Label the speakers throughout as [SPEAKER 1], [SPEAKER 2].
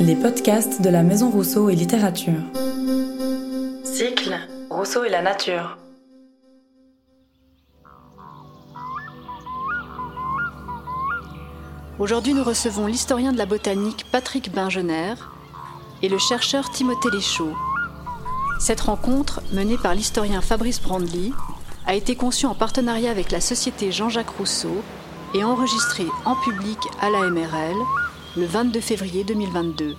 [SPEAKER 1] Les podcasts de la Maison Rousseau et Littérature. Cycle Rousseau et la nature.
[SPEAKER 2] Aujourd'hui, nous recevons l'historien de la botanique Patrick Bingener et le chercheur Timothée Léchaud. Cette rencontre, menée par l'historien Fabrice Brandly, a été conçue en partenariat avec la Société Jean-Jacques Rousseau et enregistrée en public à la MRL le 22 février 2022.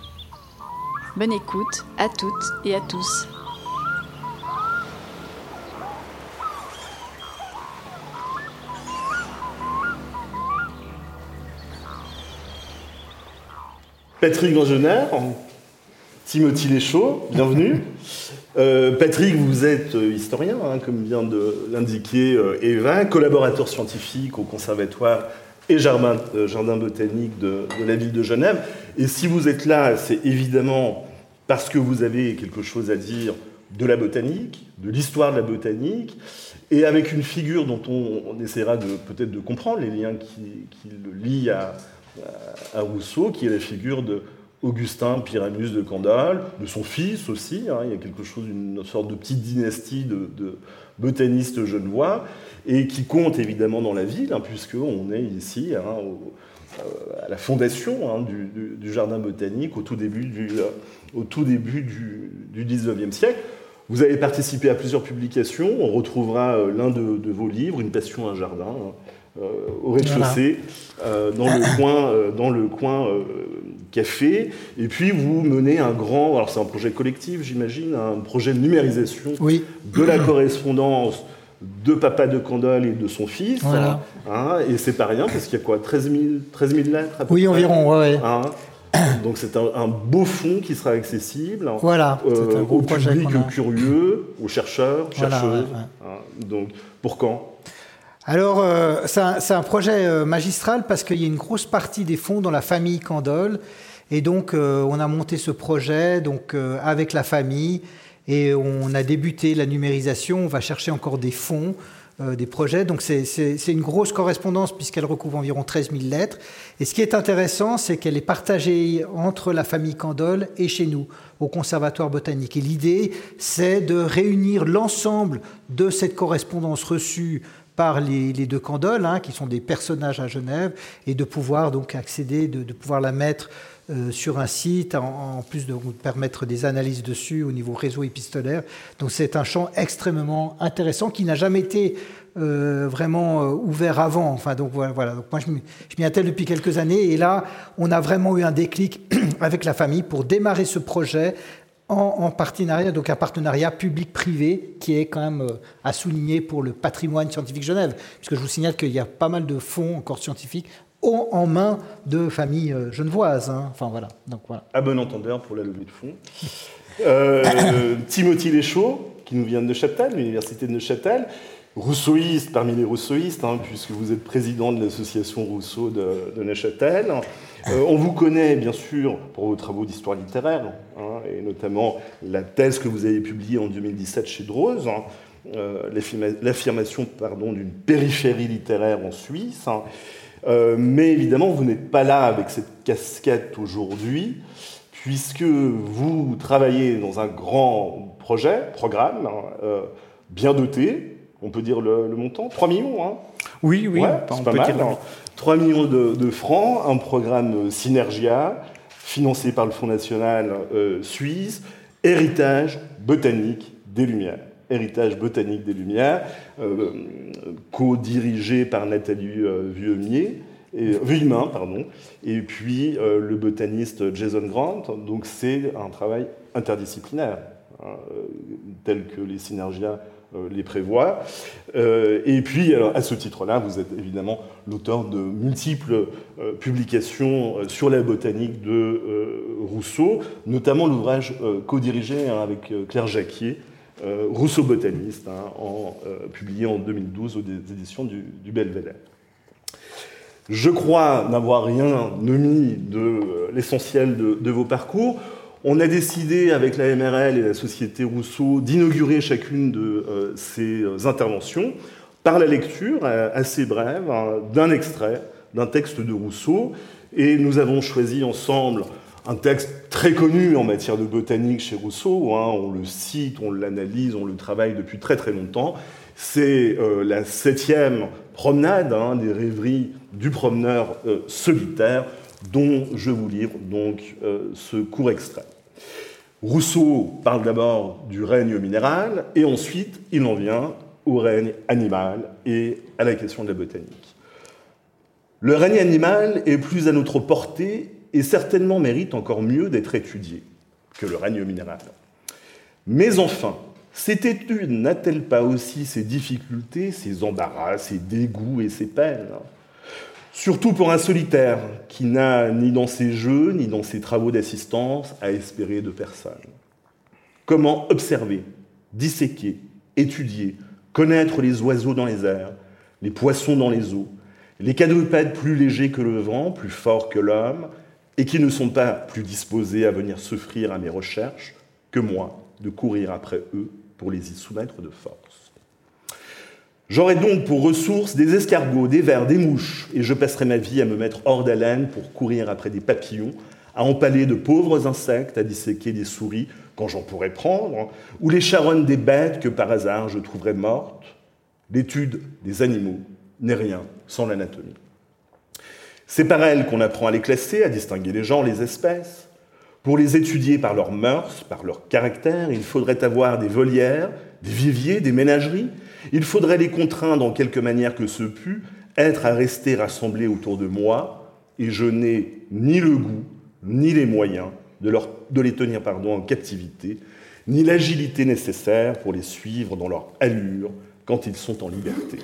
[SPEAKER 2] Bonne écoute à toutes et à tous.
[SPEAKER 3] Patrick Gangener, Timothy Léchaud, bienvenue. Euh, Patrick, vous êtes euh, historien, hein, comme vient de l'indiquer euh, Eva, collaborateur scientifique au Conservatoire et Jardin, jardin botanique de, la ville de Genève. Et si vous êtes là, c'est évidemment parce que vous avez quelque chose à dire de la botanique, de l'histoire de la botanique, et avec une figure dont on, essaiera peut-être de comprendre les liens qui, le lient à, Rousseau, qui est la figure de Augustin Pyramus de Candolle, de son fils aussi. Hein, il y a quelque chose, une sorte de petite dynastie de, de botanistes genevois, et qui compte évidemment dans la ville, hein, puisqu'on est ici hein, au, euh, à la fondation hein, du, du, du, jardin botanique au tout début du, euh, au tout début du, du 19e siècle. Vous avez participé à plusieurs publications. On retrouvera euh, l'un de, de, vos livres, Une passion, un jardin, hein, euh, au rez-de-chaussée, voilà. dans le coin, dans le coin café. Et puis vous menez un grand, alors c'est un projet collectif, j'imagine, un projet de numérisation
[SPEAKER 4] oui.
[SPEAKER 3] de la correspondance de papa de Candolle et de son fils.
[SPEAKER 4] Voilà.
[SPEAKER 3] Hein, et c'est pas rien, parce qu'il y a quoi 13 000, 13 000 lettres à peu
[SPEAKER 4] Oui,
[SPEAKER 3] près,
[SPEAKER 4] environ, ouais. ouais.
[SPEAKER 3] Hein, donc c'est un, un, beau fond qui sera accessible
[SPEAKER 4] voilà,
[SPEAKER 3] euh, au public curieux, aux chercheurs, chercheuses.
[SPEAKER 4] Voilà, ouais,
[SPEAKER 3] hein, donc pour quand?
[SPEAKER 4] Alors, euh, c'est un, un, projet euh, magistral parce qu'il y a une grosse partie des fonds dans la famille Candolle. Et donc, euh, on a monté ce projet donc, avec la famille et on a débuté la numérisation. On va chercher encore des fonds, euh, des projets. Donc, c'est une grosse correspondance puisqu'elle recouvre environ 13 000 lettres. Et ce qui est intéressant, c'est qu'elle est partagée entre la famille Candolle et chez nous, au Conservatoire botanique. Et l'idée, c'est de réunir l'ensemble de cette correspondance reçue par les, les deux Candoles, hein, qui sont des personnages à Genève, et de pouvoir donc accéder, de, de pouvoir la mettre euh, sur un site, en, plus de permettre des analyses dessus au niveau réseau épistolaire. Donc c'est un champ extrêmement intéressant qui n'a jamais été euh, vraiment euh, ouvert avant. Enfin, donc voilà. Donc moi, je m'y attelle depuis quelques années, et là, on a vraiment eu un déclic avec la famille pour démarrer ce projet en, en, partenariat, donc un partenariat public-privé qui est quand même à souligner pour le patrimoine scientifique Genève, puisque je vous signale qu'il y a pas mal de fonds encore scientifiques en, main de familles euh, genevoises. Hein. Enfin voilà.
[SPEAKER 3] À bon entendeur pour la levée de fonds. Euh, Timothy Léchaud, qui nous vient de Neuchâtel, l'université de Neuchâtel, rousseauiste parmi les rousseauistes, hein, puisque vous êtes président de l'association Rousseau de, de Neuchâtel. Euh, on vous connaît bien sûr pour vos travaux d'histoire littéraire, hein, et notamment la thèse que vous avez publiée en 2017 chez Drose, hein, euh, l'affirmation d'une périphérie littéraire en Suisse. Hein. Euh, mais évidemment, vous n'êtes pas là avec cette casquette aujourd'hui, puisque vous travaillez dans un grand projet, programme, euh, bien doté, on peut dire le, le montant, 3 millions. Hein
[SPEAKER 4] oui, oui,
[SPEAKER 3] ouais, c'est pas mal. Dire... 3 millions de, de, francs, un programme Synergia, financé par le Fonds national euh, suisse, héritage botanique des Lumières. Héritage botanique des Lumières, euh, co-dirigé par Nathalie euh, Vuillemier, et, Vuillemin, pardon, et puis euh, le botaniste Jason Grant. Donc c'est un travail interdisciplinaire, hein, tel que les Synergia euh, les prévoit. Euh, et puis, à ce titre-là, vous êtes évidemment l'auteur de multiples euh, publications euh, sur la botanique de euh, Rousseau, notamment l'ouvrage euh, co-dirigé hein, avec Claire Jacquier, Rousseau botaniste, hein, en, publié en 2012 aux éditions du, du Belvédère. Je crois n'avoir rien omis de l'essentiel de, vos parcours. On a décidé avec la MRL et la Société Rousseau d'inaugurer chacune de euh, ces interventions par la lecture euh, assez brève hein, d'un extrait d'un texte de Rousseau. Et nous avons choisi ensemble un texte très connu en matière de botanique chez Rousseau, hein, on le cite, on l'analyse, on le travaille depuis très très longtemps. C'est euh, la septième promenade hein, des rêveries du promeneur euh, solitaire dont je vous livre donc euh, ce court extrait. Rousseau parle d'abord du règne minéral et ensuite il en vient au règne animal et à la question de la botanique. Le règne animal est plus à notre portée et certainement mérite encore mieux d'être étudié que le règne minéral. Mais enfin, cette étude n'a-t-elle pas aussi ses difficultés, ses embarras, ses dégoûts et ses peines Surtout pour un solitaire qui n'a ni dans ses jeux ni dans ses travaux d'assistance à espérer de personne. Comment observer, disséquer, étudier, connaître les oiseaux dans les airs, les poissons dans les eaux, les quadrupèdes plus légers que le vent, plus forts que l'homme, et qui ne sont pas plus disposés à venir s'offrir à mes recherches que moi de courir après eux pour les y soumettre de force. J'aurai donc pour ressources des escargots, des vers, des mouches, et je passerai ma vie à me mettre hors d'haleine pour courir après des papillons, à empaler de pauvres insectes, à disséquer des souris quand j'en pourrais prendre, ou les charognes des bêtes que par hasard je trouverais mortes. L'étude des animaux n'est rien sans l'anatomie. C'est par elle qu'on apprend à les classer, à distinguer les gens, les espèces. Pour les étudier par leurs mœurs, par leur caractère, il faudrait avoir des volières, des viviers, des ménageries. Il faudrait les contraindre en quelque manière que ce pût, être à rester rassemblés autour de moi, et je n'ai ni le goût, ni les moyens de, les tenir en captivité, ni l'agilité nécessaire pour les suivre dans leur allure quand ils sont en liberté.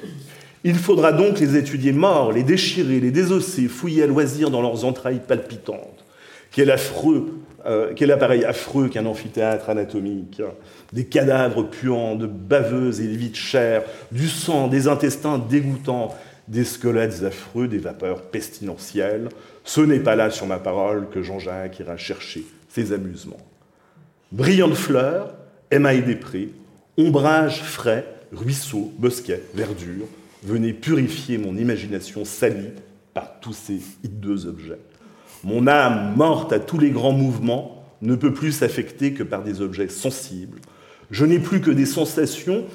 [SPEAKER 3] Il faudra donc les étudier morts, les déchirer, les désosser, fouiller à loisir dans leurs entrailles palpitantes. Quel, affreux, euh, appareil affreux qu'un amphithéâtre anatomique. Des cadavres puants, de baveuses et vides chairs, du sang, des intestins dégoûtants, des squelettes affreux, des vapeurs pestilentielles. Ce n'est pas là, sur ma parole, que Jean-Jacques ira chercher ses amusements. Brillantes fleurs, émail des prés, ombrage frais, ruisseaux, bosquets, verdure, venez purifier mon imagination salie par tous ces hideux objets. Mon âme, morte à tous les grands mouvements, ne peut plus s'affecter que par des objets sensibles. Je n'ai plus que des sensations,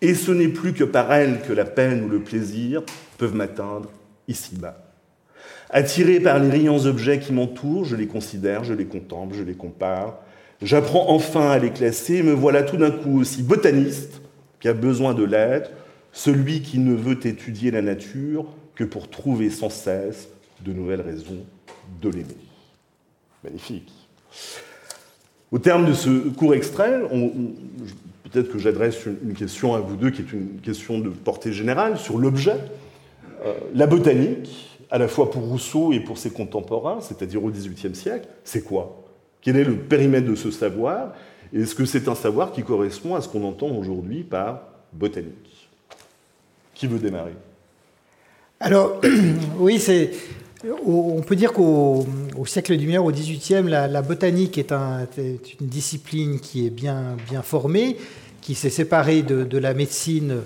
[SPEAKER 3] et ce n'est plus que par elles que la peine ou le plaisir peuvent m'atteindre ici-bas. Attiré par les riants objets qui m'entourent, je les considère, je les contemple, je les compare. J'apprends enfin à les classer et me voilà tout d'un coup aussi botaniste a besoin de l'être, celui qui ne veut étudier la nature que pour trouver sans cesse de nouvelles raisons de l'aimer. Magnifique. Au terme de ce court extrait, peut-être que j'adresse une question à vous deux qui est une question de portée générale sur l'objet. Euh, la botanique, à la fois pour Rousseau et pour ses contemporains, c'est-à-dire au XVIIIe siècle, c'est quoi? Quel est le périmètre de ce savoir? Est-ce que c'est un savoir qui correspond à ce qu'on entend aujourd'hui par botanique? Qui veut démarrer?
[SPEAKER 4] Alors, oui, c'est. On peut dire qu'au siècle du lumière, au XVIIIe, la, la botanique est, une discipline qui est bien, bien formée, qui s'est séparée de, la médecine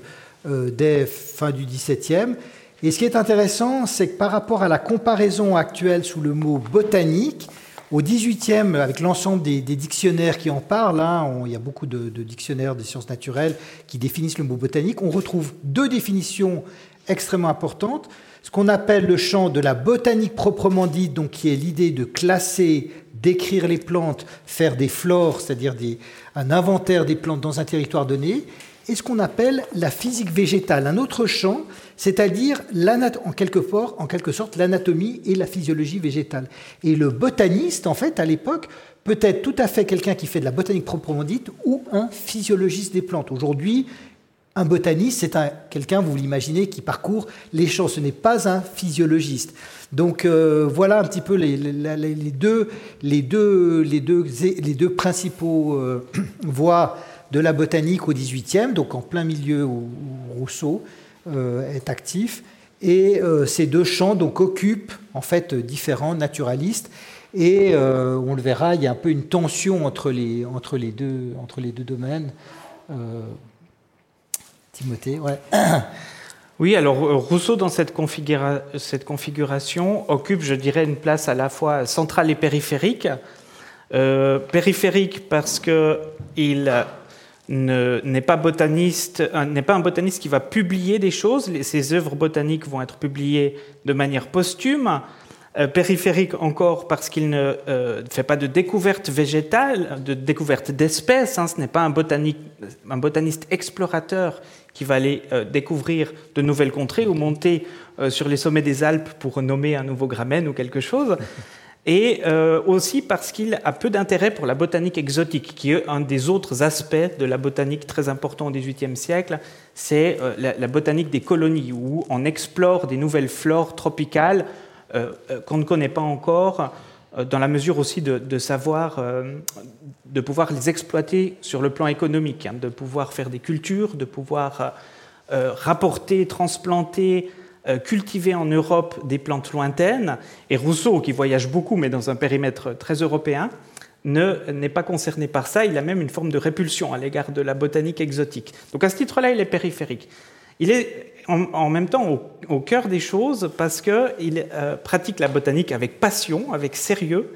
[SPEAKER 4] euh, dès fin du XVIIe. Et ce qui est intéressant, c'est que par rapport à la comparaison actuelle sous le mot botanique, au 18e, avec l'ensemble des, dictionnaires qui en parlent, hein, il y a beaucoup de, dictionnaires des sciences naturelles qui définissent le mot botanique, on retrouve deux définitions extrêmement importantes. Ce qu'on appelle le champ de la botanique proprement dite, qui est l'idée de classer, d'écrire les plantes, faire des flores, c'est-à-dire un inventaire des plantes dans un territoire donné, et ce qu'on appelle la physique végétale, un autre champ, c'est-à-dire en quelque, sorte l'anatomie et la physiologie végétale. Et le botaniste, en fait, à l'époque, peut être tout à fait quelqu'un qui fait de la botanique proprement dite ou un physiologiste des plantes. Aujourd'hui, un botaniste, c'est quelqu'un, vous l'imaginez, qui parcourt les champs. Ce n'est pas un physiologiste. Donc euh, voilà un petit peu les, deux, les, principaux euh, voies de la botanique au XVIIIe, donc en plein milieu où, Rousseau est actif. Et euh, ces deux champs donc, occupent en fait différents naturalistes. Et euh, on le verra, il y a un peu une tension entre les, entre les, deux, entre les deux domaines. Timothée, ouais.
[SPEAKER 5] Oui, alors Rousseau, dans cette, configuration, occupe, je dirais, une place à la fois centrale et périphérique. périphérique parce qu'il n'est pas botaniste, n'est pas un botaniste qui va publier des choses. Ses œuvres botaniques vont être publiées de manière posthume. Euh, périphérique encore parce qu'il ne euh, fait pas de découverte végétale, de découverte d'espèces. Hein. ce n'est pas un, un, botaniste explorateur qui va aller euh, découvrir de nouvelles contrées ou monter sur les sommets des Alpes pour nommer un nouveau gramen ou quelque chose et euh, aussi parce qu'il a peu d'intérêt pour la botanique exotique, qui est un des autres aspects de la botanique très important au XVIIIe siècle, c'est euh, la, botanique des colonies, où on explore des nouvelles flores tropicales euh, qu'on ne connaît pas encore, dans la mesure aussi de, savoir, de pouvoir les exploiter sur le plan économique, hein, de pouvoir faire des cultures, de pouvoir rapporter, transplanter, cultiver en Europe des plantes lointaines, et Rousseau, qui voyage beaucoup, mais dans un périmètre très européen, n'est pas concerné par ça. Il a même une forme de répulsion à l'égard de la botanique exotique. Donc à ce titre-là, il est périphérique. Il est en, même temps au, cœur des choses parce qu'il euh, pratique la botanique avec passion, avec sérieux,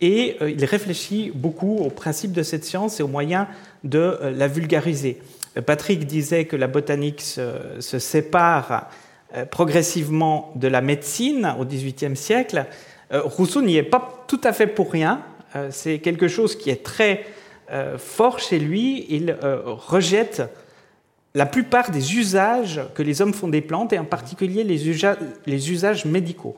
[SPEAKER 5] et euh, il réfléchit beaucoup aux principes de cette science et aux moyens de la vulgariser. Patrick disait que la botanique se sépare euh, progressivement de la médecine au XVIIIe siècle, euh, Rousseau n'y est pas tout à fait pour rien. Euh, c'est quelque chose qui est très fort chez lui. Il rejette la plupart des usages que les hommes font des plantes, et en particulier les, usages, médicaux.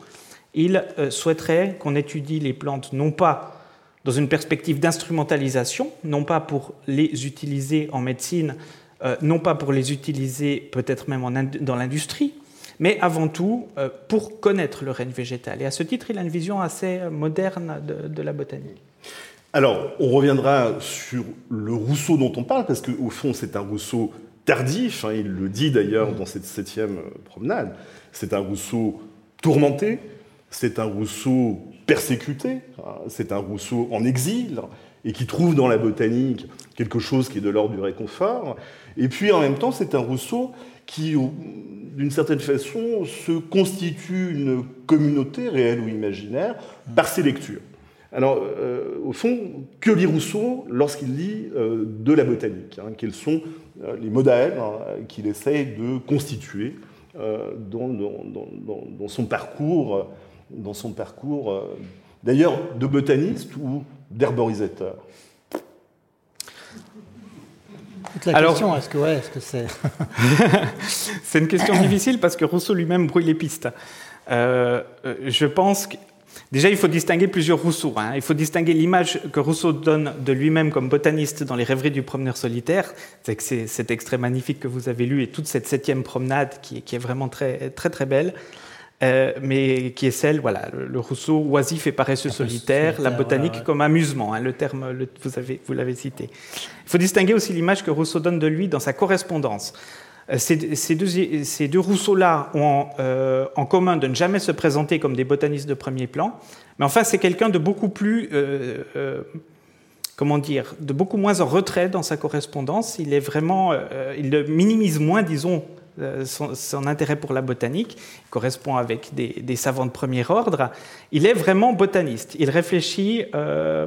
[SPEAKER 5] Il souhaiterait qu'on étudie les plantes non pas dans une perspective d'instrumentalisation, non pas pour les utiliser en médecine, non pas pour les utiliser peut-être même dans l'industrie, mais avant tout euh, pour connaître le règne végétal. Et à ce titre, il a une vision assez moderne de, la botanique.
[SPEAKER 3] Alors, on reviendra sur le Rousseau dont on parle, parce qu'au fond, c'est un Rousseau tardif, hein, il le dit d'ailleurs dans cette septième promenade, c'est un Rousseau tourmenté, c'est un Rousseau persécuté, hein, c'est un Rousseau en exil, et qui trouve dans la botanique quelque chose qui est de l'ordre du réconfort, et puis en même temps, c'est un Rousseau qui, d'une certaine façon, se constitue une communauté réelle ou imaginaire par ses lectures. Alors, euh, au fond, que lit Rousseau lorsqu'il lit euh, de la botanique hein Quels sont euh, les modèles hein, qu'il essaye de constituer dans, son parcours, dans son parcours d'ailleurs de botaniste ou d'herborisateur
[SPEAKER 4] la Alors, question, est-ce que ouais, est-ce que c'est
[SPEAKER 5] C'est une question difficile parce que Rousseau lui-même brouille les pistes. Euh, euh, je pense que Déjà, il faut distinguer plusieurs Rousseau. Hein. Il faut distinguer l'image que Rousseau donne de lui-même comme botaniste dans les rêveries du promeneur solitaire. C'est que c'est cet extrait magnifique que vous avez lu et toute cette septième promenade qui, qui est vraiment très, très, très belle. Euh, mais qui est celle, voilà, le, Rousseau oisif et paresseux solitaire, la botanique comme amusement, hein, le terme, vous, avez, vous l'avez cité. Il faut distinguer aussi l'image que Rousseau donne de lui dans sa correspondance. Euh, ces, deux, ces deux Rousseau-là ont euh, en commun de ne jamais se présenter comme des botanistes de premier plan, mais enfin c'est quelqu'un de beaucoup plus, comment dire, de beaucoup moins en retrait dans sa correspondance. Il est vraiment, il minimise moins, disons, euh, son, intérêt pour la botanique, correspond avec des, savants de premier ordre, il est vraiment botaniste. Il réfléchit, euh,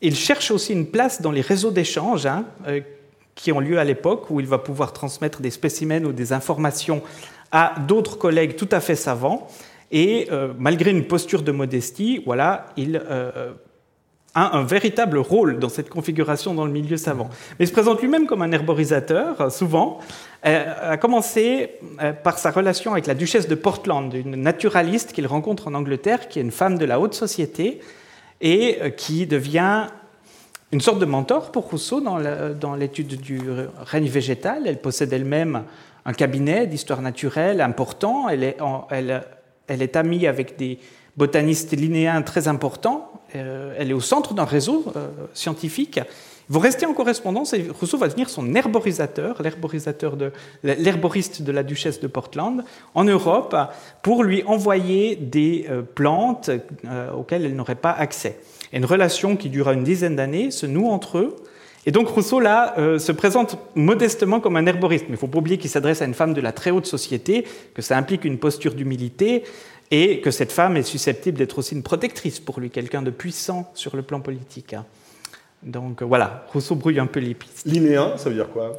[SPEAKER 5] il cherche aussi une place dans les réseaux d'échange hein, euh, qui ont lieu à l'époque, où il va pouvoir transmettre des spécimens ou des informations à d'autres collègues tout à fait savants. Et malgré une posture de modestie, voilà, il a un véritable rôle dans cette configuration dans le milieu savant. Mais il se présente lui-même comme un herborisateur, souvent, euh, a commencé euh, par sa relation avec la duchesse de Portland, une naturaliste qu'il rencontre en Angleterre, qui est une femme de la haute société et euh, qui devient une sorte de mentor pour Rousseau dans l'étude du règne végétal. Elle possède elle-même un cabinet d'histoire naturelle important. Elle est, elle est, amie avec des botanistes linéens très importants. Elle est au centre d'un réseau scientifique vous restez en correspondance et Rousseau va devenir son herborisateur, de, l'herboriste de la duchesse de Portland, en Europe, pour lui envoyer des euh, plantes euh, auxquelles elle n'aurait pas accès. une relation qui dura une dizaine d'années se noue entre eux, Et donc Rousseau, là, euh, se présente modestement comme un herboriste. Mais il ne faut pas oublier qu'il s'adresse à une femme de la très haute société, que ça implique une posture d'humilité, et que cette femme est susceptible d'être aussi une protectrice pour lui, quelqu'un de puissant sur le plan politique. Hein. Donc voilà, Rousseau brouille un peu les pistes.
[SPEAKER 3] Linéen, ça veut dire quoi?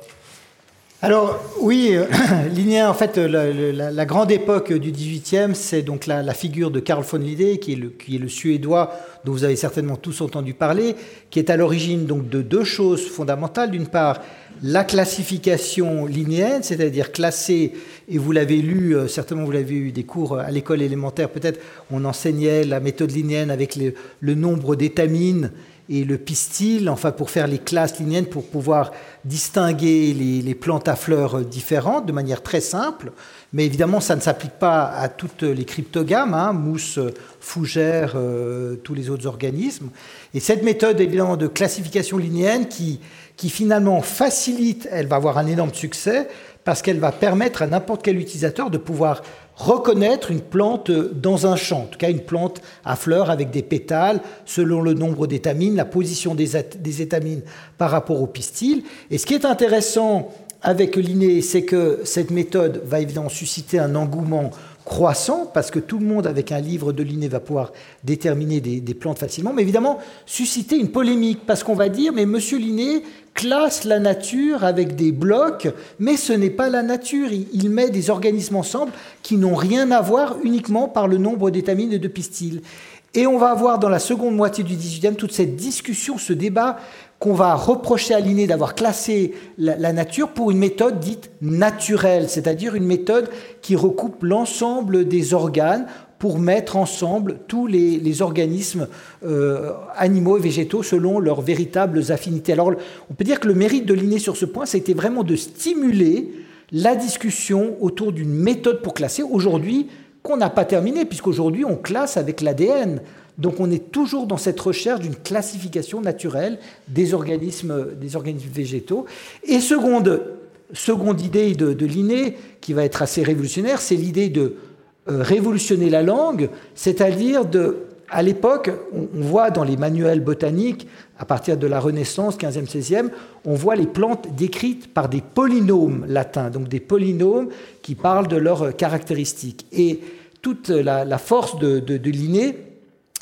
[SPEAKER 4] Alors oui, euh, Linéen, en fait, la, grande époque du XVIIIe, c'est donc la, figure de Carl von Linné, qui est, le, qui est le Suédois dont vous avez certainement tous entendu parler, qui est à l'origine donc de deux choses fondamentales. D'une part, la classification linéenne, c'est-à-dire classer, et vous l'avez lu, euh, certainement vous l'avez eu des cours à l'école élémentaire, peut-être on enseignait la méthode linéenne avec le nombre d'étamines et le pistil, enfin pour faire les classes linéennes, pour pouvoir distinguer les, plantes à fleurs différentes de manière très simple. Mais évidemment, ça ne s'applique pas à toutes les cryptogames, hein, mousse, fougère, euh, tous les autres organismes. Et cette méthode, évidemment, de classification linéenne qui, qui finalement facilite, elle va avoir un énorme succès, parce qu'elle va permettre à n'importe quel utilisateur de pouvoir reconnaître une plante dans un champ, en tout cas une plante à fleurs avec des pétales, selon le nombre d'étamines, la position des, étamines par rapport au pistil. Et ce qui est intéressant avec l'inné, c'est que cette méthode va évidemment susciter un engouement croissant, parce que tout le monde avec un livre de Linné va pouvoir déterminer des, plantes facilement, mais évidemment susciter une polémique, parce qu'on va dire, mais Monsieur Linné classe la nature avec des blocs, mais ce n'est pas la nature, il, met des organismes ensemble qui n'ont rien à voir uniquement par le nombre d'étamines et de pistils. Et on va avoir dans la seconde moitié du XVIIIe toute cette discussion, ce débat qu'on va reprocher à Linné d'avoir classé la, nature pour une méthode dite naturelle, c'est-à-dire une méthode qui recoupe l'ensemble des organes pour mettre ensemble tous les, organismes euh, animaux et végétaux selon leurs véritables affinités. Alors on peut dire que le mérite de Linné sur ce point, c'était vraiment de stimuler la discussion autour d'une méthode pour classer. Aujourd'hui, qu'on n'a pas terminé, puisqu'aujourd'hui on classe avec l'ADN. Donc on est toujours dans cette recherche d'une classification naturelle des organismes, des organismes végétaux. Et seconde, seconde idée de, de qui va être assez révolutionnaire, c'est l'idée de révolutionner la langue, c'est-à-dire de... À l'époque, on, voit dans les manuels botaniques, à partir de la Renaissance, 15e, 16e, on voit les plantes décrites par des polynômes latins, donc des polynômes qui parlent de leurs caractéristiques. Et toute la, force de, de, de Linné,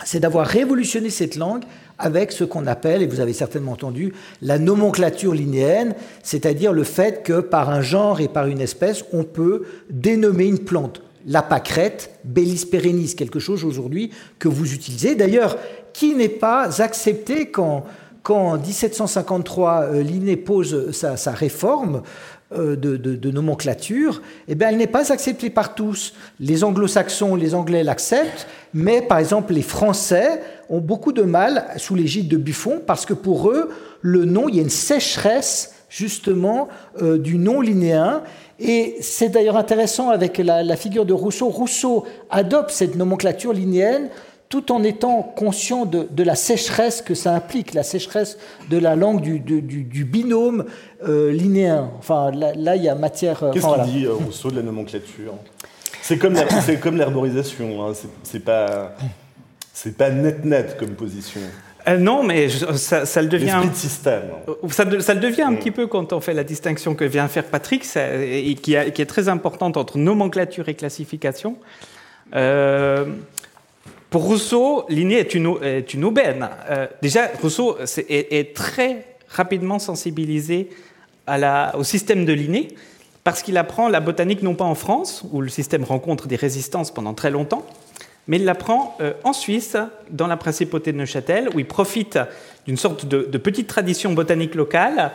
[SPEAKER 4] c'est d'avoir révolutionné cette langue avec ce qu'on appelle, et vous avez certainement entendu, la nomenclature linéenne, c'est-à-dire le fait que par un genre et par une espèce, on peut dénommer une plante. La pâquerette, Bellis perennis, quelque chose aujourd'hui que vous utilisez, d'ailleurs, qui n'est pas accepté quand, quand en 1753 euh, Linné pose sa réforme, euh, de, nomenclature, eh bien, elle n'est pas acceptée par tous. Les anglo-saxons, les anglais l'acceptent, mais par exemple les Français ont beaucoup de mal sous l'égide de Buffon parce que pour eux, le nom, il y a une sécheresse justement euh, du nom linéen. Et c'est d'ailleurs intéressant avec la, la, figure de Rousseau. Rousseau adopte cette nomenclature linéenne tout en étant conscient de, la sécheresse que ça implique, la sécheresse de la langue du, binôme euh, linéen. Enfin, là, il y a matière.
[SPEAKER 3] Euh, Qu'est-ce qu'il dit euh, Rousseau de la nomenclature? C'est comme, l'herborisation, hein. c'est pas, pas net-net comme position.
[SPEAKER 5] Non, mais ça, le devient.
[SPEAKER 3] de système.
[SPEAKER 5] Ça, ça, le devient un mm. petit peu quand on fait la distinction que vient faire Patrick, et qui, qui, est très importante entre nomenclature et classification. Euh, pour Rousseau, Linné est une, est une aubaine. Euh, déjà, Rousseau est, très rapidement sensibilisé à la, au système de Linné parce qu'il apprend la botanique non pas en France, où le système rencontre des résistances pendant très longtemps, mais il l'apprend euh, en Suisse, dans la principauté de Neuchâtel, où il profite d'une sorte de, petite tradition botanique locale,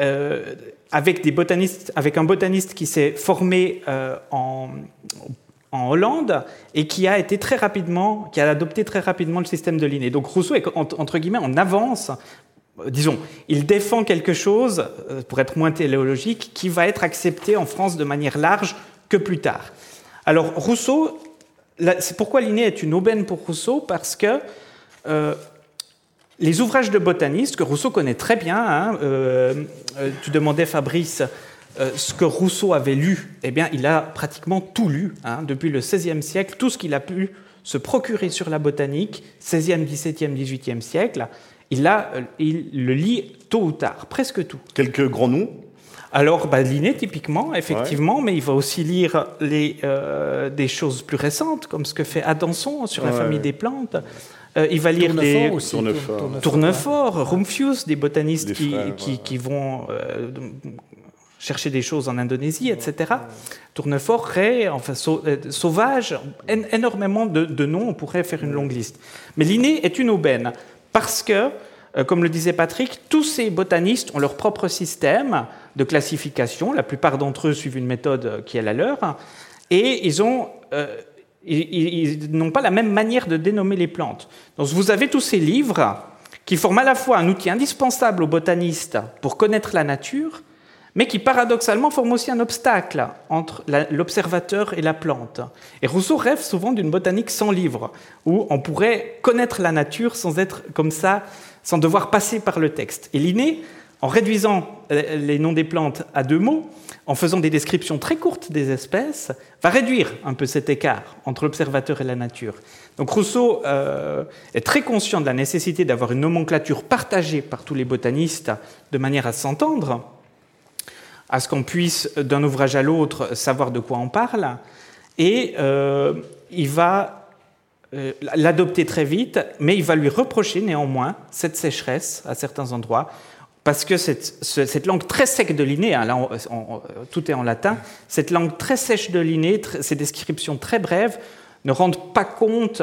[SPEAKER 5] euh, avec, des botanistes, avec un botaniste qui s'est formé en en Hollande et qui a été très rapidement, qui a adopté très rapidement le système de Linné. Donc Rousseau est entre guillemets en avance. Euh, disons, il défend quelque chose, euh, pour être moins téléologique, qui va être accepté en France de manière large que plus tard. Alors Rousseau, c'est pourquoi Linné est une aubaine pour Rousseau, parce que euh, les ouvrages de botanistes que Rousseau connaît très bien, hein, tu demandais Fabrice euh, ce que Rousseau avait lu, eh bien, il a pratiquement tout lu, hein, depuis le XVIe siècle, tout ce qu'il a pu se procurer sur la botanique, 16e, 17e, 18e siècle. Il, a, il le lit tôt ou tard, presque tout.
[SPEAKER 3] Quelques grands noms?
[SPEAKER 5] Alors, bah, Linné, typiquement, effectivement, mais il va aussi lire les, euh, des choses plus récentes, comme ce que fait Adanson sur la famille des plantes. Euh, il va lire des Tournefort, Rumphius, des botanistes qui, qui, vont euh, chercher des choses en Indonésie, etc. Tournefort, Ray, enfin Sauvage, énormément de, de, noms, on pourrait faire une longue liste. Mais Linné est une aubaine, parce que, comme le disait Patrick, tous ces botanistes ont leur propre système de classification. La plupart d'entre eux suivent une méthode qui est la leur. Et. Euh, ils, n'ont pas la même manière de dénommer les plantes. Donc vous avez tous ces livres qui forment à la fois un outil indispensable aux botanistes pour connaître la nature, mais qui paradoxalement forment aussi un obstacle entre l'observateur et la plante. Et Rousseau rêve souvent d'une botanique sans livre, où on pourrait connaître la nature sans être comme ça, sans devoir passer par le texte. Et Linné en réduisant euh, les noms des plantes à deux mots, en faisant des descriptions très courtes des espèces, va réduire un peu cet écart entre l'observateur et la nature. Donc Rousseau euh, est très conscient de la nécessité d'avoir une nomenclature partagée par tous les botanistes de manière à s'entendre, à ce qu'on puisse d'un ouvrage à l'autre savoir de quoi on parle, et euh, il va l'adopter très vite, mais il va lui reprocher néanmoins cette sécheresse à certains endroits, parce que cette, langue très sec de Linné, hein, là tout est en latin, cette langue très sèche de Linné, ces descriptions très brèves, ne rendent pas compte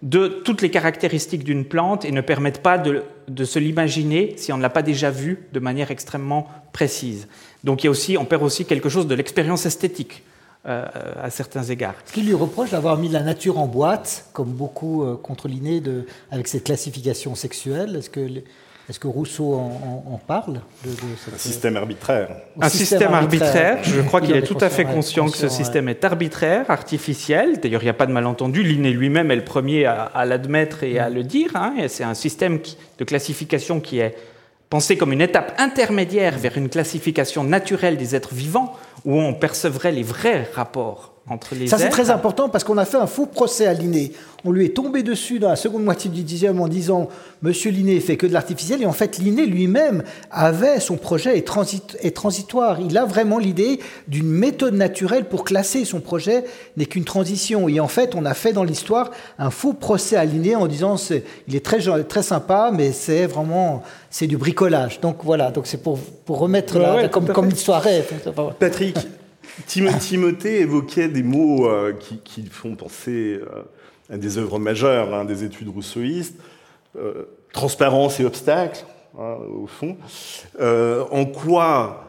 [SPEAKER 5] de toutes les caractéristiques d'une plante et ne permettent pas de, se l'imaginer si on ne l'a pas déjà vu de manière extrêmement précise. Donc il y a aussi, on perd aussi quelque chose de l'expérience esthétique. Euh, à certains égards.
[SPEAKER 4] Ce qu'il lui reproche d'avoir mis la nature en boîte, comme beaucoup euh, contre Linné, avec cette classification sexuelle? Est-ce que est-ce que Rousseau en, parle
[SPEAKER 3] de, Un système arbitraire.
[SPEAKER 5] Un système, arbitraire. Je crois qu'il est tout à fait conscient, que ce système est arbitraire, artificiel. D'ailleurs, il n'y a pas de malentendu. Linné lui-même est le premier à, l'admettre et à le dire. Hein. C'est un système de classification qui est pensé comme une étape intermédiaire vers une classification naturelle des êtres vivants, où on percevrait les vrais rapports
[SPEAKER 4] ça, c'est très important parce qu'on a fait un faux procès à Linné. On lui est tombé dessus dans la seconde moitié du dixième en disant Monsieur Linné fait que de l'artificiel. Et en fait, Linné lui-même avait son projet est, transitoire. Il a vraiment l'idée d'une méthode naturelle pour classer. Son projet n'est qu'une transition. Et en fait, on a fait dans l'histoire un faux procès à Linné en disant il est très, très sympa, mais c'est vraiment c'est du bricolage. Donc voilà, donc c'est pour, pour remettre comme, comme l'histoire est.
[SPEAKER 3] Patrick, Timothée évoquait des mots euh, qui, font penser euh, à des œuvres majeures, hein, des études rousseauistes, euh, transparence et obstacle, hein, au fond. en quoi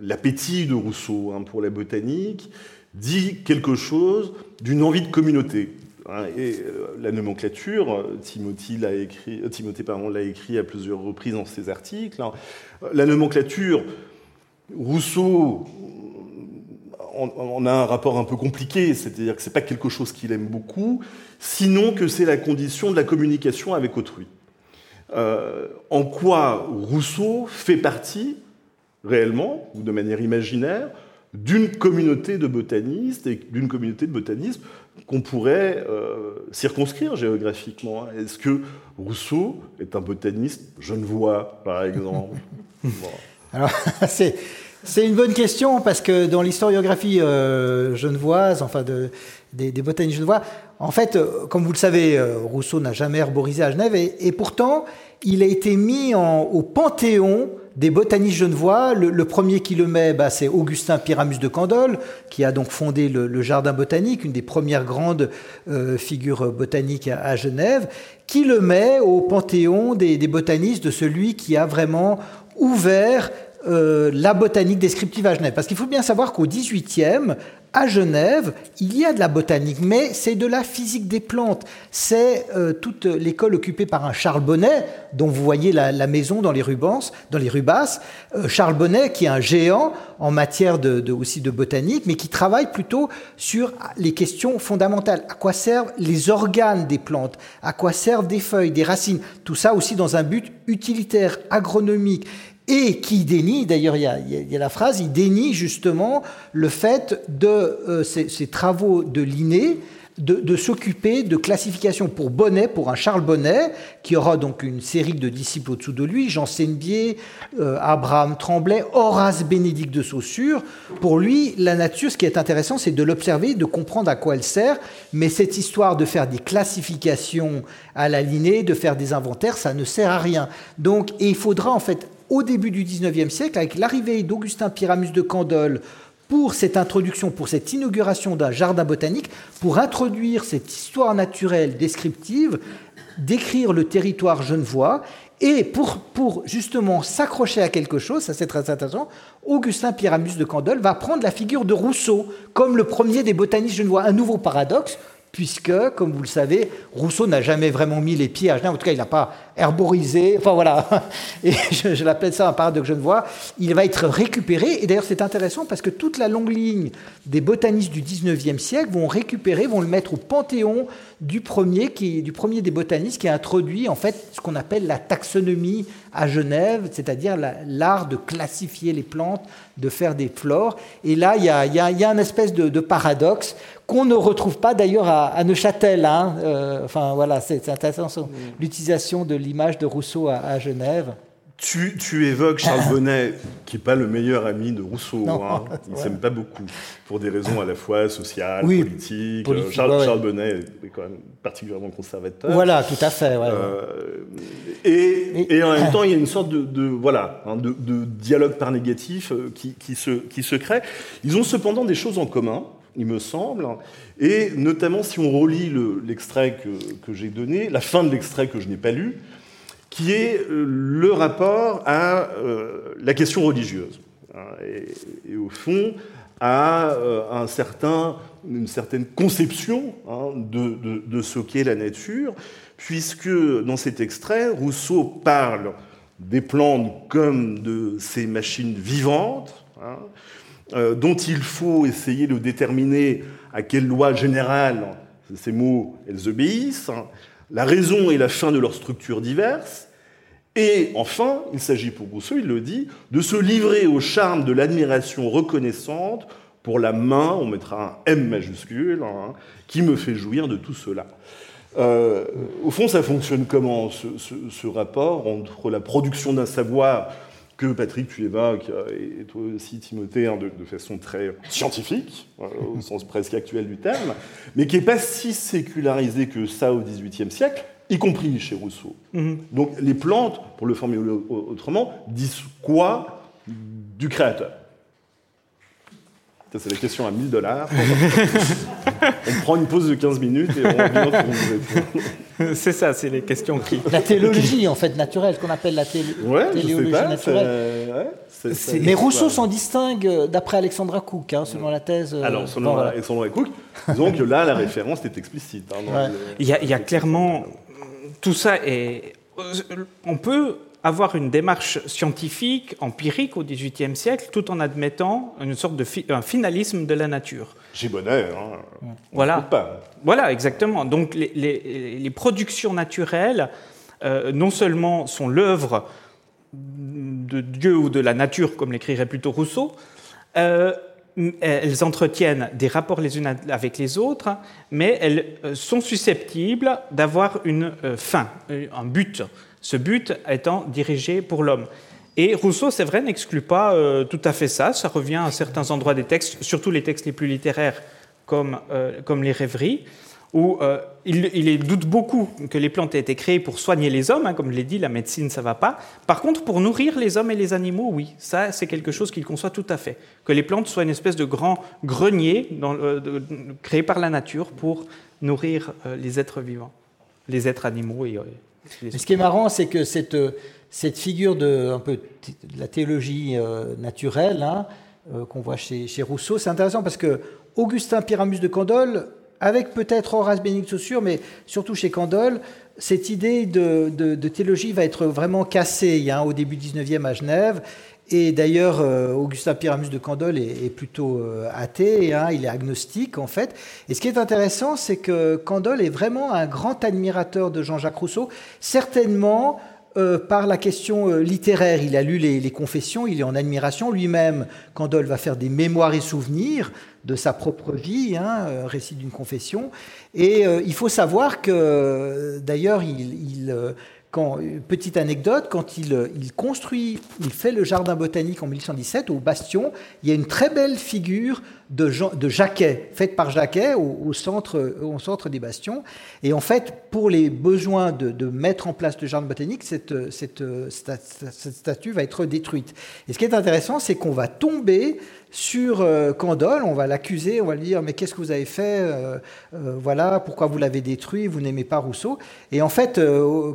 [SPEAKER 3] l'appétit de Rousseau hein, pour la botanique dit quelque chose d'une envie de communauté. et la nomenclature, Timothée l'a écrit, Timothée l'a écrit à plusieurs reprises dans ses articles. La nomenclature Rousseau, on, a un rapport un peu compliqué, c'est-à-dire que ce n'est pas quelque chose qu'il aime beaucoup, sinon que c'est la condition de la communication avec autrui. Euh, en quoi Rousseau fait partie, réellement, ou de manière imaginaire, d'une communauté de botanistes et d'une communauté de botanistes qu'on pourrait euh, circonscrire géographiquement. Est-ce que Rousseau est un botaniste genevois, par exemple?
[SPEAKER 4] Alors, c'est une bonne question parce que dans l'historiographie euh, genevoise, enfin de, des, botanistes genevois, en fait, euh, comme vous le savez, euh, Rousseau n'a jamais herborisé à Genève et, pourtant, il a été mis au panthéon des botanistes genevois. Le, premier qui le met, bah, c'est Augustin Pyramus de Candolle, qui a donc fondé le, Jardin botanique, une des premières grandes figures botaniques à, Genève, qui le met au panthéon des botanistes de celui qui a vraiment ouvert euh, la botanique descriptive à Genève. Parce qu'il faut bien savoir qu'au XVIIIe, à Genève, il y a de la botanique, mais c'est de la physique des plantes. C'est euh, toute l'école occupée par un Charles Bonnet, dont vous voyez la, maison dans les, Rubens, dans les Rubasses. Euh, Charles Bonnet, qui est un géant en matière aussi de botanique, mais qui travaille plutôt sur les questions fondamentales. À quoi servent les organes des plantes? À quoi servent des feuilles, des racines? Tout ça aussi dans un but utilitaire, agronomique. Et qui dénie, d'ailleurs il, y, a la phrase, il dénie justement le fait de euh, ces, travaux de Linné de, s'occuper de classification pour Bonnet, pour un Charles Bonnet, qui aura donc une série de disciples au-dessous de lui, Jean Sennebier, euh, Abraham Tremblay, Horace Bénédicte de Saussure. Pour lui, la nature, ce qui est intéressant, c'est de l'observer, de comprendre à quoi elle sert, mais cette histoire de faire des classifications à la lignée, de faire des inventaires, ça ne sert à rien. Donc, et il faudra en fait, au début du XIXe siècle, avec l'arrivée d'Augustin Pyramus de Candolle, pour cette introduction, pour cette inauguration d'un jardin botanique, pour introduire cette histoire naturelle descriptive, décrire le territoire genevois, et pour, justement s'accrocher à quelque chose, ça c'est très intéressant, Augustin Pyramus de Candolle va prendre la figure de Rousseau comme le premier des botanistes genevois. Un nouveau paradoxe, puisque, comme vous le savez, Rousseau n'a jamais vraiment mis les pieds à Genève, en tout cas, il n'a pas herborisé, enfin voilà, et je, l'appelle ça un paradoxe genevois, il va être récupéré, et d'ailleurs c'est intéressant parce que toute la longue ligne des botanistes du 19e siècle vont récupérer, vont le mettre au panthéon du premier, qui, du premier des botanistes qui a introduit en fait ce qu'on appelle la taxonomie à Genève, c'est-à-dire l'art de classifier les plantes, de faire des flores. Et là, il y a, y a, un espèce de, paradoxe qu'on ne retrouve pas d'ailleurs à, Neuchâtel. Hein. Euh, enfin voilà, c'est intéressant l'utilisation de l'image de Rousseau à, Genève.
[SPEAKER 3] Tu, tu, évoques Charles Bonnet, qui n'est pas le meilleur ami de Rousseau. hein. Il ne s'aime pas beaucoup, pour des raisons à la fois sociales, politiques. Charles, Bonnet est quand même particulièrement conservateur.
[SPEAKER 4] Voilà, tout à fait.
[SPEAKER 3] Euh, et, et, en même temps, il y a une sorte de, voilà, hein, de, dialogue par négatif euh, qui, qui, se, qui se crée. Ils ont cependant des choses en commun il me semble. Et notamment, si on relit l'extrait que, que j'ai donné, la fin de l'extrait que je n'ai pas lu, qui est euh, le rapport à euh, la question religieuse. Hein, et, au fond, à euh, une certaine conception hein, de, de, ce qu'est la nature, puisque dans cet extrait, Rousseau parle des plantes comme de ces machines vivantes, hein, dont il faut essayer de déterminer à quelle loi générale ces mots elles obéissent, la raison et la fin de leurs structures diverses, et enfin, il s'agit pour Rousseau, il le dit, de se livrer au charme de l'admiration reconnaissante pour la main, on mettra un M majuscule, hein, qui me fait jouir de tout cela. Euh, au fond, ça fonctionne comment, ce, rapport entre la production d'un savoir que Patrick, tu évoques, et toi aussi, Timothée, hein, de, façon très scientifique, euh, au sens presque actuel du terme, mais qui n'est pas si sécularisé que ça au XVIIIe siècle, y compris chez Rousseau. Mhm. Donc les plantes, pour le formuler autrement, disent quoi du créateur? C'est la question à 1000 dollars. on prend une pause de 15 minutes et on revient pour
[SPEAKER 5] vous C'est ça, c'est les questions qui.
[SPEAKER 4] La théologie, en fait, naturelle, ce qu'on appelle la théologie naturelle. Mais Rousseau s'en distingue euh, d'après Alexandra Cook, hein, selon la thèse.
[SPEAKER 3] Euh, Alors, selon Alexandra Cook, disons que là, la référence est explicite.
[SPEAKER 5] Hein, il, y a, il y a clairement tout ça est. On peut avoir une démarche scientifique, empirique au XVIIIe siècle, tout en admettant une sorte de un finalisme de la nature.
[SPEAKER 3] J'ai bonheur. Hein.
[SPEAKER 5] Voilà. Pas. Voilà, exactement. Donc les, les, productions naturelles, euh, non seulement sont l'œuvre de Dieu ou de la nature, comme l'écrirait plutôt Rousseau, euh, elles entretiennent des rapports les unes avec les autres, mais elles euh, sont susceptibles d'avoir une fin, un but. Ce but étant dirigé pour l'homme. Et Rousseau, c'est vrai, n'exclut pas tout à fait ça. Ça revient à certains endroits des textes, surtout les textes les plus littéraires, comme, comme les rêveries où euh, il, doute beaucoup que les plantes aient été créées pour soigner les hommes, hein, comme je l'ai dit, la médecine, ça va pas. Par contre, pour nourrir les hommes et les animaux, oui, ça, c'est quelque chose qu'il conçoit tout à fait. Que les plantes soient une espèce de grand grenier euh, créé par la nature pour nourrir euh, les êtres vivants, les êtres animaux. Et,
[SPEAKER 4] Ce qui est marrant, c'est que cette, cette figure de, un peu, la théologie naturelle, hein, qu'on voit chez, chez Rousseau, c'est intéressant parce que Augustin Pyramus de Candolle avec peut-être Horace Bénédicte Saussure, mais surtout chez Candolle, cette idée de, théologie va être vraiment cassée hein, au début 19e à Genève. Et d'ailleurs, euh, Augustin Pyramus de Candolle est, plutôt euh, athée, hein, il est agnostique en fait. Et ce qui est intéressant, c'est que Candolle est vraiment un grand admirateur de Jean-Jacques Rousseau, certainement euh, par la question littéraire. Il a lu les, confessions, il est en admiration lui-même. Candole va faire des mémoires et souvenirs de sa propre vie, hein, récit d'une confession. Et il faut savoir que, d'ailleurs, il, petite anecdote, quand il, il, construit, il fait le jardin botanique en 1817 au Bastion, il y a une très belle figure de, de Jacquet, faite par Jacquet au, centre, au centre des bastions. Et en fait, pour les besoins de, mettre en place le jardin botanique, cette, statue va être détruite. Et ce qui est intéressant, c'est qu'on va tomber sur euh, Candole, on va l'accuser, on va lui dire mais qu'est-ce que vous avez fait euh, euh, Voilà, pourquoi vous l'avez détruit Vous n'aimez pas Rousseau Et en fait,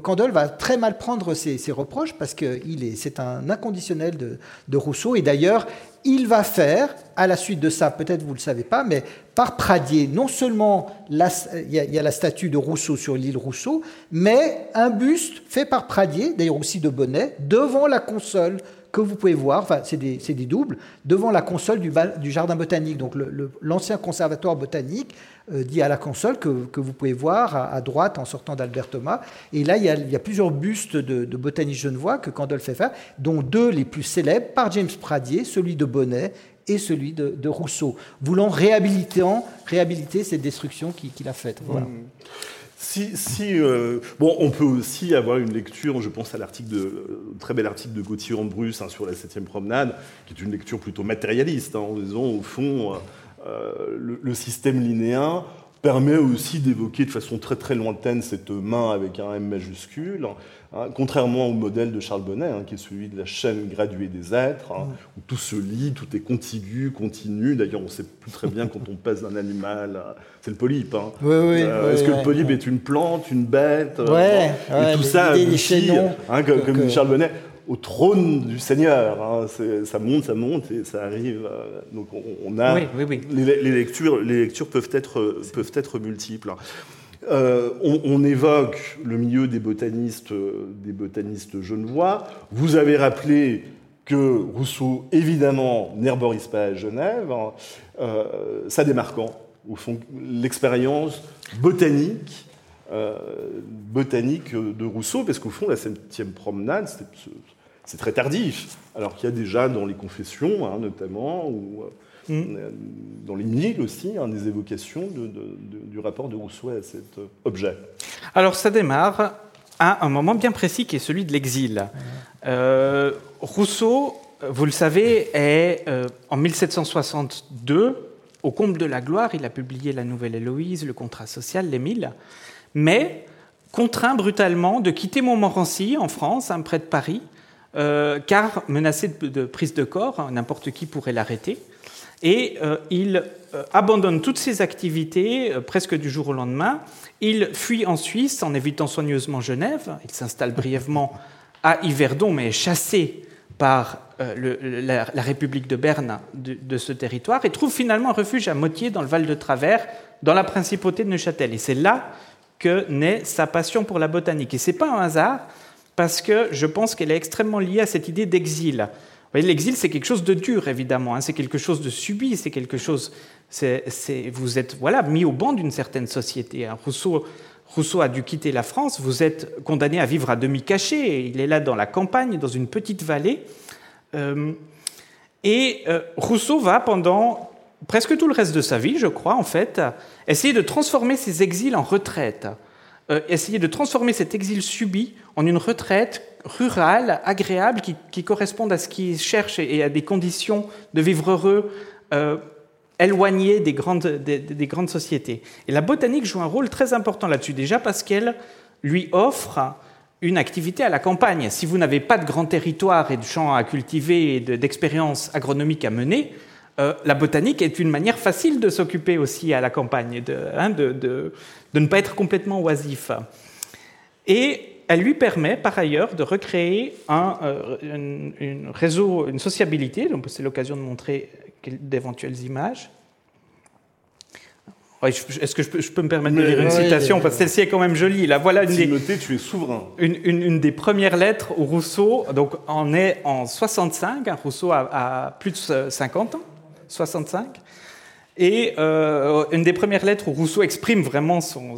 [SPEAKER 4] Candole va très mal prendre ses, reproches parce que est, c'est un inconditionnel de, Rousseau. Et d'ailleurs, il va faire, à la suite de ça, peut-être vous ne le savez pas, mais par Pradier, non seulement il y, a la statue de Rousseau sur l'île Rousseau, mais un buste fait par Pradier, d'ailleurs aussi de Bonnet, devant la console que vous pouvez voir, enfin c'est des, doubles, devant la console du, jardin botanique. Donc l'ancien conservatoire botanique euh, dit à la console que, vous pouvez voir à, droite en sortant d'Albert Thomas. Et là, il y, a, plusieurs bustes de, de botanistes genevois que Candle fait faire, dont deux les plus célèbres par James Pradier, celui de Bonnet et celui de, Rousseau, voulant réhabiliter, réhabiliter cette destruction qu'il a faite. Voilà. Mmh.
[SPEAKER 3] Si, euh, bon, on peut aussi avoir une lecture, je pense à l'article de, très bel article de Gauthier Ambrus hein, sur la septième promenade, qui est une lecture plutôt matérialiste, hein, en disant au fond, euh, le, système linéen permet aussi d'évoquer de façon très très lointaine cette main avec un M majuscule, hein, contrairement au modèle de Charles Bonnet, hein, qui est celui de la chaîne graduée des êtres, hein, où tout se lit, tout est contigu, continu. D'ailleurs, on ne sait plus très bien quand on passe d'un animal. C'est le polype.
[SPEAKER 4] Euh,
[SPEAKER 3] est-ce que le polype est une plante, une bête
[SPEAKER 4] euh,
[SPEAKER 3] Et tout ça, comme, comme Charles Bonnet au trône du Seigneur. Hein. Ça monte, ça monte et ça arrive. Euh, donc on, a Les, lectures, les lectures peuvent être peuvent être multiples. Euh, on, évoque le milieu des botanistes, des botanistes genevois. Vous avez rappelé que Rousseau, évidemment, n'herborise pas à Genève. Euh, ça démarquant, au fond, l'expérience botanique botanique de Rousseau, parce qu'au fond, la septième promenade, c'est très tardif, alors qu'il y a déjà dans les confessions, hein, notamment, euh, mm. dans les mille aussi, hein, des évocations du rapport de Rousseau à cet euh, objet.
[SPEAKER 5] Alors ça démarre à un moment bien précis qui est celui de l'exil. Euh, Rousseau, vous le savez, est en 1762 au comble de la gloire. Il a publié La Nouvelle Héloïse, Le Contrat social, l'Émile, mais contraint brutalement de quitter Montmorency en France, hein, près de Paris, euh, car menacé de, prise de corps, hein, n'importe qui pourrait l'arrêter. Et euh, il euh, abandonne toutes ses activités presque du jour au lendemain. Il fuit en Suisse en évitant soigneusement Genève. Il s'installe brièvement à Yverdon, mais est chassé par la, République de Berne de, ce territoire et trouve finalement un refuge à Motier dans le Val de Travers, dans la principauté de Neuchâtel. Et c'est là que naît sa passion pour la botanique. Et ce n'est pas un hasard parce que je pense qu'elle est extrêmement liée à cette idée d'exil. L'exil, c'est quelque chose de dur, évidemment, hein. c'est quelque chose de subi, c'est quelque chose. vous êtes voilà, mis au banc d'une certaine société. Hein. Rousseau, a dû quitter la France, vous êtes condamné à vivre à demi caché, il est là dans la campagne, dans une petite vallée. Euh, et euh, Rousseau va pendant presque tout le reste de sa vie, je crois, en fait, essayer de transformer ses exils en retraite. Euh, essayer de transformer cet exil subi en une retraite rurale, agréable, qui, corresponde à ce qu'il cherche et à des conditions de vivre heureux, euh, éloignées des grandes, des, grandes sociétés. Et la botanique joue un rôle très important là-dessus, déjà parce qu'elle lui offre une activité à la campagne. Si vous n'avez pas de grand territoire et de champs à cultiver et d'expériences agronomiques à mener, euh, la botanique est une manière facile de s'occuper aussi à la campagne, de, hein, de, ne pas être complètement oisif. Et elle lui permet par ailleurs de recréer un, euh, réseau, une sociabilité, donc c'est l'occasion de montrer d'éventuelles images. Est-ce que je peux, me permettre de lire une citation? Parce que celle-ci est quand même jolie. Là, voilà une
[SPEAKER 3] des, tu es souverain.
[SPEAKER 5] Une, des premières lettres où Rousseau donc, en est en 65. Rousseau a, a plus de 50 ans. 65. Et euh, une des premières lettres où Rousseau exprime vraiment son,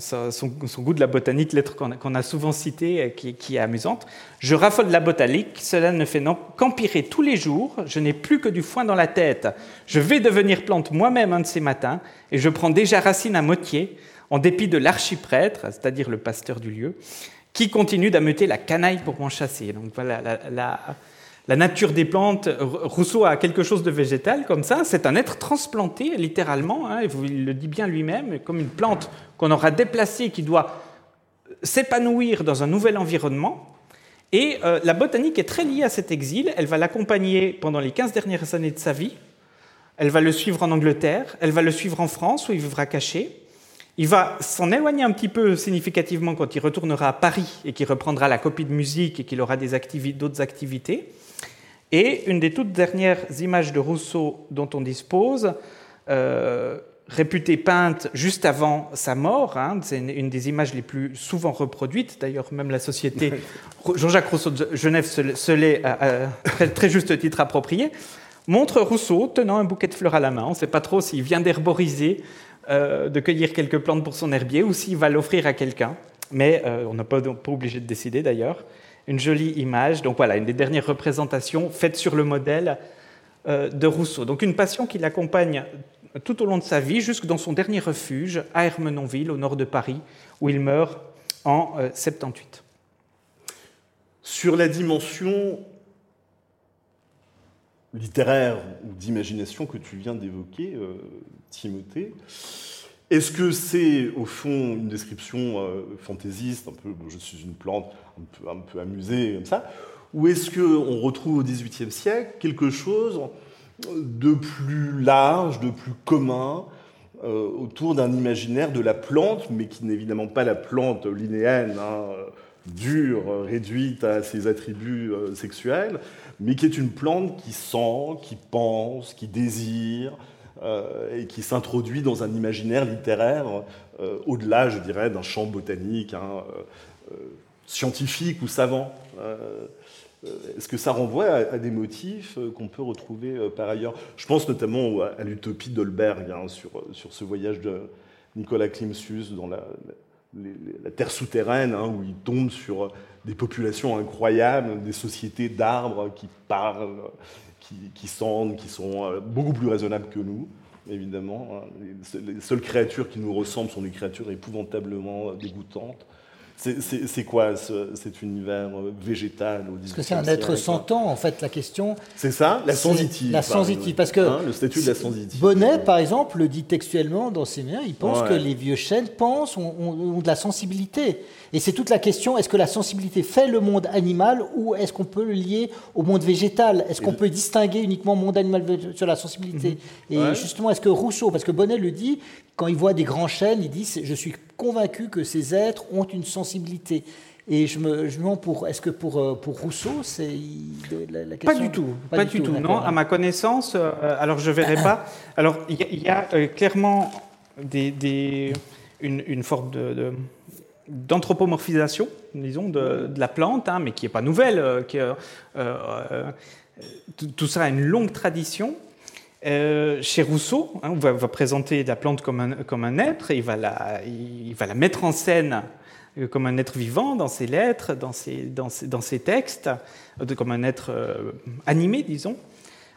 [SPEAKER 5] goût de la botanique, lettre qu'on a souvent citée, qui, qui, est amusante. Je raffole la botanique, cela ne fait qu'empirer tous les jours, je n'ai plus que du foin dans la tête. Je vais devenir plante moi-même un de ces matins, et je prends déjà racine à moitié, en dépit de l'archiprêtre, c'est-à-dire le pasteur du lieu, qui continue d'ameuter la canaille pour m'en chasser. Donc voilà, la nature des plantes, Rousseau a quelque chose de végétal comme ça, c'est un être transplanté littéralement, hein, il le dit bien lui-même, comme une plante qu'on aura déplacée, qui doit s'épanouir dans un nouvel environnement. Et euh, la botanique est très liée à cet exil, elle va l'accompagner pendant les 15 dernières années de sa vie, elle va le suivre en Angleterre, elle va le suivre en France où il vivra caché. Il va s'en éloigner un petit peu significativement quand il retournera à Paris et qu'il reprendra la copie de musique et qu'il aura d'autres activités. Et une des toutes dernières images de Rousseau dont on dispose, euh, réputée peinte juste avant sa mort, hein, c'est une, des images les plus souvent reproduites, d'ailleurs même la société Jean-Jacques Rousseau de Genève se, l'est à, très, très, juste titre approprié, montre Rousseau tenant un bouquet de fleurs à la main. On ne sait pas trop s'il vient d'herboriser, euh, de cueillir quelques plantes pour son herbier ou s'il va l'offrir à quelqu'un, mais euh, on pas, pas obligé de décider d'ailleurs une jolie image. Donc voilà, une des dernières représentations faites sur le modèle euh, de Rousseau. Donc une passion qui l'accompagne tout au long de sa vie, jusque dans son dernier refuge à Hermenonville, au nord de Paris, où il meurt en 78. Euh,
[SPEAKER 3] sur la dimension littéraire ou d'imagination que tu viens d'évoquer, euh, Timothée, est-ce que c'est au fond une description euh, fantaisiste, un peu je suis une plante, un peu, un peu amusée comme ça, ou est-ce qu'on retrouve au XVIIIe siècle quelque chose de plus large, de plus commun euh, autour d'un imaginaire de la plante, mais qui n'est évidemment pas la plante linéenne, hein, dure, réduite à ses attributs euh, sexuels, mais qui est une plante qui sent, qui pense, qui désire, et qui s'introduit dans un imaginaire littéraire euh, au-delà, je dirais, d'un champ botanique hein, euh, scientifique ou savant. Est-ce que ça renvoie à, des motifs qu'on peut retrouver par ailleurs? Je pense notamment à, l'utopie d'Holberg hein, sur, sur ce voyage de Nicolas Klimsius dans la, la terre souterraine, hein, où il tombe sur des populations incroyables, des sociétés d'arbres qui parlent, qui, sentent, qui sont euh, beaucoup plus raisonnables que nous, évidemment. Hein. Les seules créatures qui nous ressemblent sont des créatures épouvantablement dégoûtantes. C'est quoi cet univers euh, végétal au
[SPEAKER 4] Parce que c'est un être sentant, en fait, la question.
[SPEAKER 3] C'est ça La sensitive.
[SPEAKER 4] La sensitive, parce que.
[SPEAKER 3] Hein, le statut de la sensitive.
[SPEAKER 4] Bonnet, par exemple, le dit textuellement dans ses mains, il pense que les vieux chênes pensent, ont, de la sensibilité. Et c'est toute la question est-ce que la sensibilité fait le monde animal ou est-ce qu'on peut le lier au monde végétal? Est-ce qu'on peut distinguer uniquement monde animal sur la sensibilité? Mhm. Et justement, est-ce que Rousseau, parce que Bonnet le dit, quand il voit des grands chênes, il dit Je suis convaincu que ces êtres ont une sensibilité. Et je me, je demande pour, est-ce que pour, euh, pour Rousseau, c'est
[SPEAKER 5] la, question Pas du tout, pas, du, tout. Non, à ma connaissance, euh, alors je verrai pas. Alors il y, a, euh, clairement des, des, une, une, forme de, d'anthropomorphisation, disons, de, de, la plante, hein, mais qui n'est pas nouvelle. Qui, tout ça a une longue tradition. Euh, chez Rousseau, hein, on, va, présenter la plante comme un, être, il va, la, mettre en scène euh, comme un être vivant dans ses lettres, dans ses, textes, euh, comme un être animé, disons,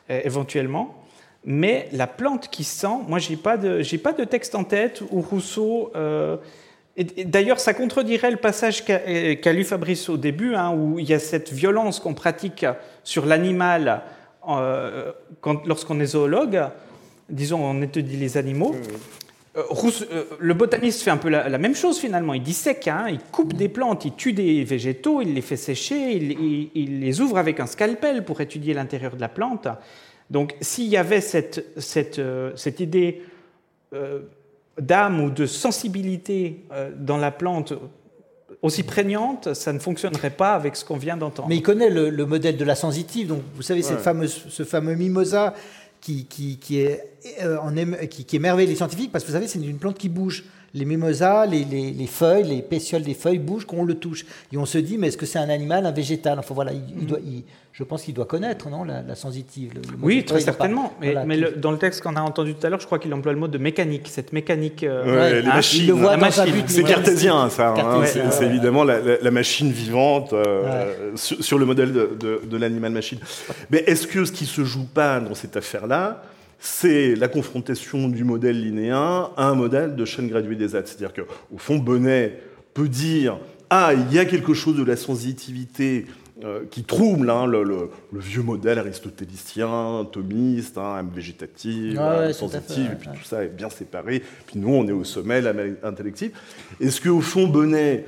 [SPEAKER 5] éventuellement. Mais la plante qui sent, moi, je n'ai pas, de, pas de texte en tête où Rousseau. D'ailleurs, ça contredirait le passage qu'a lu Fabrice au début, hein, où il y a cette violence qu'on pratique sur l'animal euh, lorsqu'on est zoologue, disons on étudie les animaux, euh, euh, le botaniste fait un peu la, même chose finalement. Il dissèque, hein, il coupe des plantes, il tue des végétaux, il les fait sécher, il, les ouvre avec un scalpel pour étudier l'intérieur de la plante. Donc s'il y avait cette, cette, cette idée d'âme ou de sensibilité dans la plante aussi prégnante, ça ne fonctionnerait pas avec ce qu'on vient d'entendre.
[SPEAKER 4] Mais il connaît le, modèle de la sensitive. Donc, vous savez, cette fameuse, ce fameux mimosa qui, qui, qui, est, euh, en qui, qui émerveille les scientifiques, parce que vous savez, c'est une plante qui bouge. Les mimosas, les, les, feuilles, les pétioles des feuilles bougent quand on le touche. Et on se dit, mais est-ce que c'est un animal, un végétal? Enfin voilà, il, doit, je pense qu'il doit connaître, non, la, sensitive.
[SPEAKER 5] oui, très certainement. mais, dans le texte qu'on a entendu tout à l'heure, je crois qu'il emploie le mot de mécanique, cette mécanique.
[SPEAKER 3] Euh, les machines. C'est cartésien, ça. Hein. c'est évidemment la, machine vivante euh, sur, le modèle de, de l'animal-machine. Mais est-ce que ce qui se joue pas dans cette affaire-là, c'est la confrontation du modèle linéen à un modèle de chaîne graduée des êtres. C'est-à-dire qu'au fond, Bonnet peut dire Ah, il y a quelque chose de la sensitivité euh, qui trouble hein, le, vieux modèle aristotélicien, thomiste, hein, végétatif, sensitif, et puis tout ça est bien séparé. Puis nous, on est au sommet, intellectif. Est-ce qu'au fond, Bonnet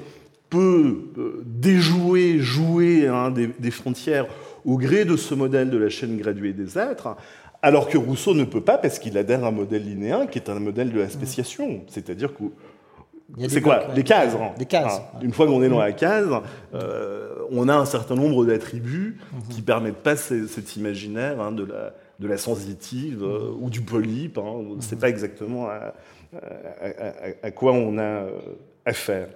[SPEAKER 3] peut euh, déjouer, jouer hein, des, des frontières au gré de ce modèle de la chaîne graduée des êtres alors que Rousseau ne peut pas parce qu'il adhère à un modèle linéen qui est un modèle de la spéciation. C'est-à-dire que c'est quoi Les cases. Hein.
[SPEAKER 4] cases.
[SPEAKER 3] Une fois qu'on est dans la case, euh, on a un certain nombre d'attributs mhm. qui permettent pas cet imaginaire hein, de, la, de la sensitive euh, ou du polype. Hein. On ne sait pas exactement à, à, quoi on a affaire.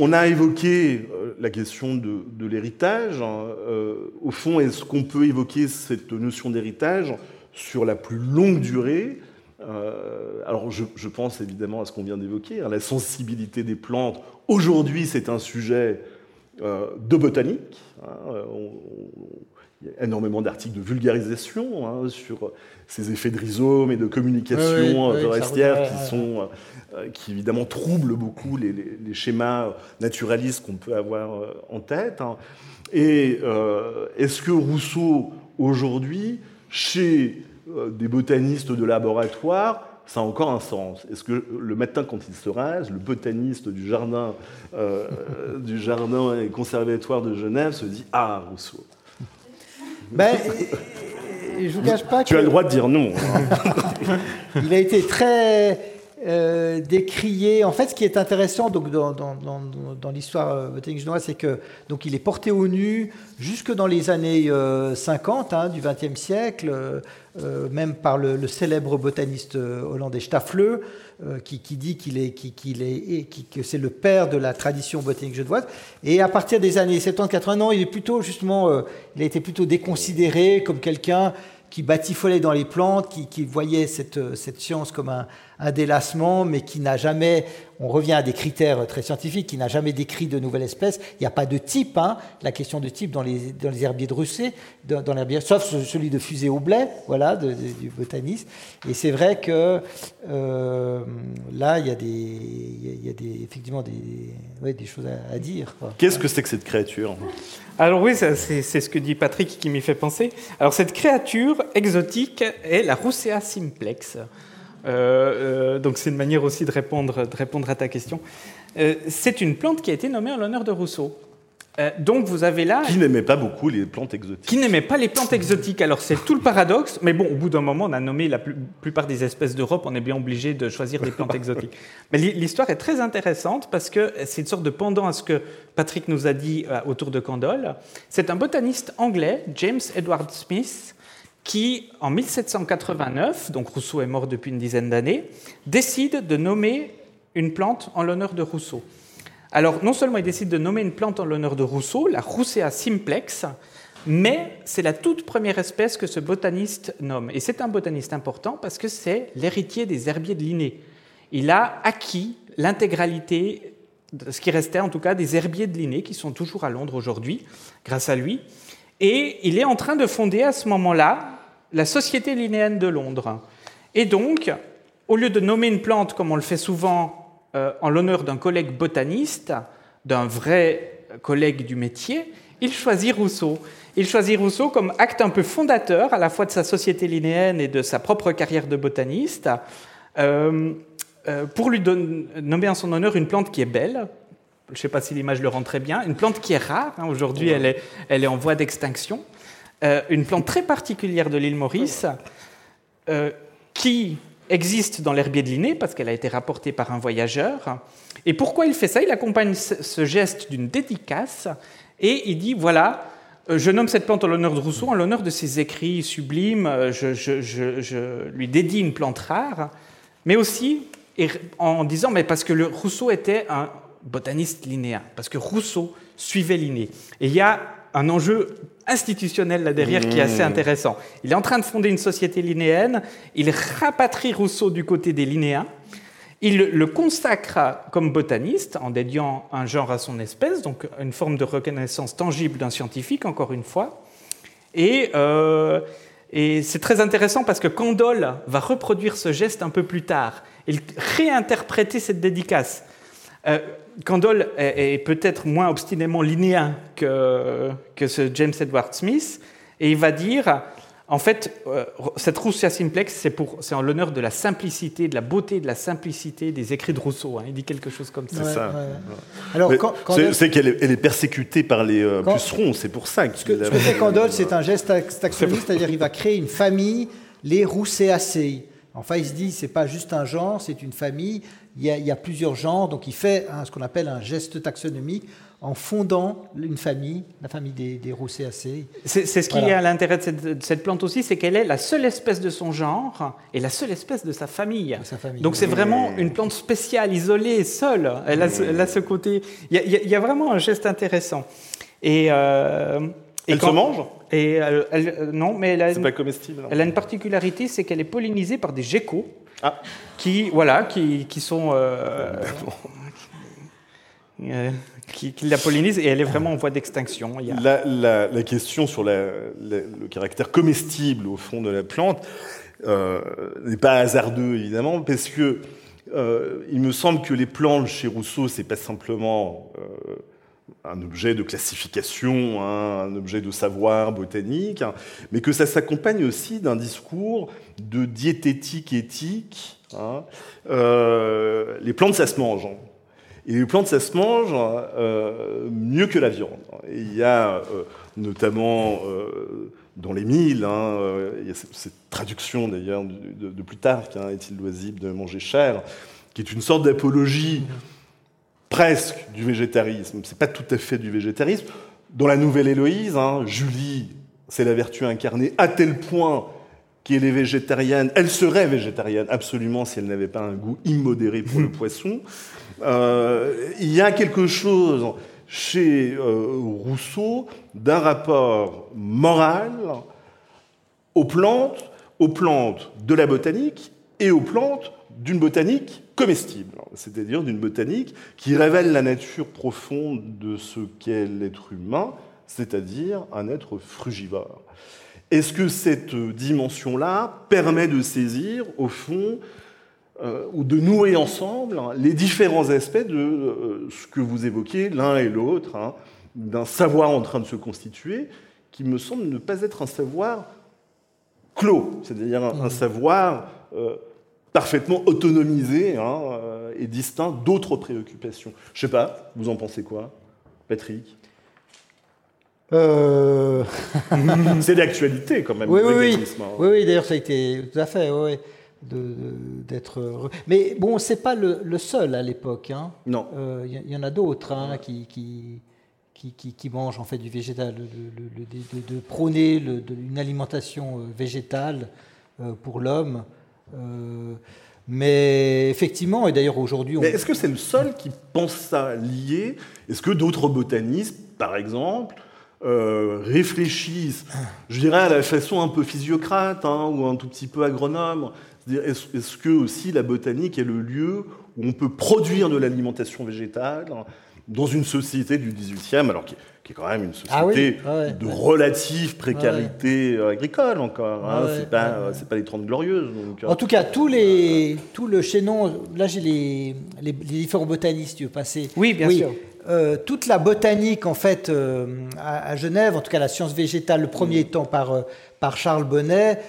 [SPEAKER 3] On a évoqué euh, la question de, l'héritage. Hein. Euh, au fond, est-ce qu'on peut évoquer cette notion d'héritage sur la plus longue durée? Euh, Alors, je, pense évidemment à ce qu'on vient d'évoquer, hein, la sensibilité des plantes. Aujourd'hui, c'est un sujet de botanique. Hein. Il y a énormément d'articles de vulgarisation sur ces effets de rhizome et de communication forestière qui sont euh, qui évidemment trouble beaucoup les, schémas naturalistes qu'on peut avoir euh, en tête. Hein. Et euh, est-ce que Rousseau, aujourd'hui, chez des botanistes de laboratoire, ça a encore un sens? Est-ce que le matin, quand il se rase, le botaniste du jardin, du jardin et conservatoire de Genève se dit Ah, Rousseau
[SPEAKER 4] ben, je vous cache pas
[SPEAKER 3] tu as le droit de dire non.
[SPEAKER 4] Il a été très euh, décrié. En fait, ce qui est intéressant donc, dans, dans, l'histoire euh, botanique générale, c'est que donc il est porté au nu jusque dans les années 50 euh, hein, du XXe siècle, même par le, célèbre botaniste hollandais Staffleux, qui, dit qu'il est, qu'il est, que c'est le père de la tradition botanique genevoise. Et à partir des années 70-80 ans, il est plutôt justement, il a été plutôt déconsidéré comme quelqu'un qui batifolait dans les plantes, qui, qui voyait cette, cette science comme un, un délassement, mais qui n'a jamais, on revient à des critères très scientifiques, qui n'a jamais décrit de nouvelles espèces. Il n'y a pas de type, hein, la question de type dans les, dans les herbiers de Russet, dans, dans l'herbier, sauf celui de fusée au blé, voilà, du botaniste. Et c'est vrai que euh, là, il y a, des, il y a des, effectivement des, des choses à, dire.
[SPEAKER 3] Qu'est-ce que c'est que cette créature?
[SPEAKER 5] Alors oui, c'est ce que dit Patrick qui m'y fait penser. Alors cette créature exotique est la Roussea simplex. Euh, euh, donc c'est une manière aussi de répondre, de répondre à ta question. Euh, c'est une plante qui a été nommée en l'honneur de Rousseau. donc vous avez là...
[SPEAKER 3] Qui n'aimait pas beaucoup les plantes exotiques.
[SPEAKER 5] Qui n'aimait pas les plantes exotiques. Alors c'est tout le paradoxe, mais bon, au bout d'un moment, on a nommé la plupart des espèces d'Europe, on est bien obligé de choisir des plantes exotiques. Mais l'histoire est très intéressante parce que c'est une sorte de pendant à ce que Patrick nous a dit autour de Candolle. C'est un botaniste anglais, James Edward Smith, qui, en 1789, donc Rousseau est mort depuis une dizaine d'années, décide de nommer une plante en l'honneur de Rousseau. Alors, non seulement il décide de nommer une plante en l'honneur de Rousseau, la Roussea simplex, mais c'est la toute première espèce que ce botaniste nomme. Et c'est un botaniste important parce que c'est l'héritier des herbiers de Linné. Il a acquis l'intégralité, ce qui restait en tout cas, des herbiers de Linné, qui sont toujours à Londres aujourd'hui, grâce à lui. Et il est en train de fonder à ce moment-là la Société linéenne de Londres. Et donc, au lieu de nommer une plante comme on le fait souvent euh, en l'honneur d'un collègue botaniste, d'un vrai collègue du métier, il choisit Rousseau. Il choisit Rousseau comme acte un peu fondateur à la fois de sa société linéenne et de sa propre carrière de botaniste, euh, euh, pour lui nommer en son honneur une plante qui est belle. Je ne sais pas si l'image le rend très bien. Une plante qui est rare. Hein. Aujourd'hui, elle est, elle est en voie d'extinction. Euh, une plante très particulière de l'île Maurice euh, qui existe dans l'herbier de Linné parce qu'elle a été rapportée par un voyageur. Et pourquoi il fait ça? Il accompagne ce geste d'une dédicace et il dit voilà, euh, je nomme cette plante en l'honneur de Rousseau, en l'honneur de ses écrits sublimes, je, lui dédie une plante rare, mais aussi en disant, mais parce que Rousseau était un botaniste linéen, parce que Rousseau suivait Linné. Et il y a un enjeu institutionnel là derrière qui est assez mmh. intéressant. Il est en train de fonder une société linéenne, il rapatrie Rousseau du côté des linéens, il le consacre comme botaniste en dédiant un genre à son espèce, donc une forme de reconnaissance tangible d'un scientifique, encore une fois. Et, euh, et c'est très intéressant parce que Candolle va reproduire ce geste un peu plus tard et réinterpréter cette dédicace. Euh, Candolle est, peut-être moins obstinément linéen que, que ce James Edward Smith, et il va dire, en fait, euh, cette Roussia simplex, c'est en l'honneur de la simplicité, de la beauté, de la simplicité des écrits de Rousseau. Hein. Il dit quelque chose comme ça.
[SPEAKER 3] C'est ça. Alors, c'est qu'elle est, persécutée par les euh, pucerons, c'est pour ça.
[SPEAKER 4] Ce que, ce que fait Candolle, c'est un geste taxoniste, c'est-à-dire il va créer une famille, les Rousséacées. Enfin, il se dit, c'est pas juste un genre, c'est une famille il y, a, plusieurs genres, donc il fait ce qu'on appelle un geste taxonomique en fondant une famille, la famille des, des Rousséacées.
[SPEAKER 5] C'est ce qui est à l'intérêt de, cette, plante aussi, c'est qu'elle est la seule espèce de son genre et la seule espèce de sa famille. Donc c'est vraiment une plante spéciale, isolée, seule. Elle a, ce côté. Il y, a, vraiment un geste intéressant.
[SPEAKER 3] Et, euh, elle se mange?
[SPEAKER 5] Et non, mais elle a,
[SPEAKER 3] une, pas comestible,
[SPEAKER 5] elle a une particularité, c'est qu'elle est pollinisée par des geckos. Ah. qui, voilà, qui, qui sont. Euh, euh, qui, la pollinisent et elle est vraiment en voie d'extinction.
[SPEAKER 3] La, la, question sur le caractère comestible au fond de la plante euh, n'est pas hasardeux évidemment parce que il me semble que les plantes chez Rousseau c'est pas simplement un objet de classification, hein, un objet de savoir botanique, hein, mais que ça s'accompagne aussi d'un discours de diététique éthique. Hein. Euh, les plantes, ça se mange. Et les plantes, ça se mange euh, mieux que la viande. Il y a euh, notamment dans les milles, il y a cette traduction d'ailleurs de, de, Plutarque, est-il loisible de manger cher, qui est une sorte d'apologie presque du végétarisme. C'est pas tout à fait du végétarisme. Dans la Nouvelle Héloïse, hein, Julie, c'est la vertu incarnée à tel point qu'elle est végétarienne. Elle serait végétarienne absolument si elle n'avait pas un goût immodéré pour le poisson. Euh, il y a quelque chose chez euh, Rousseau d'un rapport moral aux plantes, aux plantes de la botanique et aux plantes d'une botanique comestible, c'est-à-dire d'une botanique qui révèle la nature profonde de ce qu'est l'être humain, c'est-à-dire un être frugivore. Est-ce que cette dimension-là permet de saisir, au fond, euh, ou de nouer ensemble les différents aspects de euh, ce que vous évoquez l'un et l'autre, hein, d'un savoir en train de se constituer, qui me semble ne pas être un savoir clos, c'est-à-dire un, savoir euh, parfaitement autonomisé hein, euh, et distinct d'autres préoccupations. Je sais pas, vous en pensez quoi, Patrick? Euh... C'est d'actualité quand même.
[SPEAKER 4] Oui, oui, oui. oui, oui d'ailleurs ça a été tout à fait, oui, d'être. Mais bon, c'est pas le, seul à l'époque. Hein.
[SPEAKER 3] Non.
[SPEAKER 4] Il euh, y, en a d'autres hein, qui, qui, qui, qui, mangent en fait du végétal, de, de, prôner une alimentation végétale pour l'homme. Euh, mais effectivement, et d'ailleurs aujourd'hui...
[SPEAKER 3] On... est-ce que c'est le seul qui pense ça lié? Est-ce que d'autres botanistes, par exemple, euh, réfléchissent, je dirais à la façon un peu physiocrate hein, ou un tout petit peu agronome? Est-ce que aussi la botanique est le lieu où on peut produire de l'alimentation végétale? Dans une société du 18e, alors qui, est quand même une ah société de relative précarité euh, agricole encore. Hein, c'est pas, euh, pas, les 30 glorieuses.
[SPEAKER 4] Euh. En tout cas, tous les, tout le chaînon, là j'ai les, les, différents botanistes, tu veux passer
[SPEAKER 5] Oui, bien sûr.
[SPEAKER 4] toute la botanique, en fait, à, Genève, en tout cas la science végétale, le premier mm. étant par, par Charles Bonnet,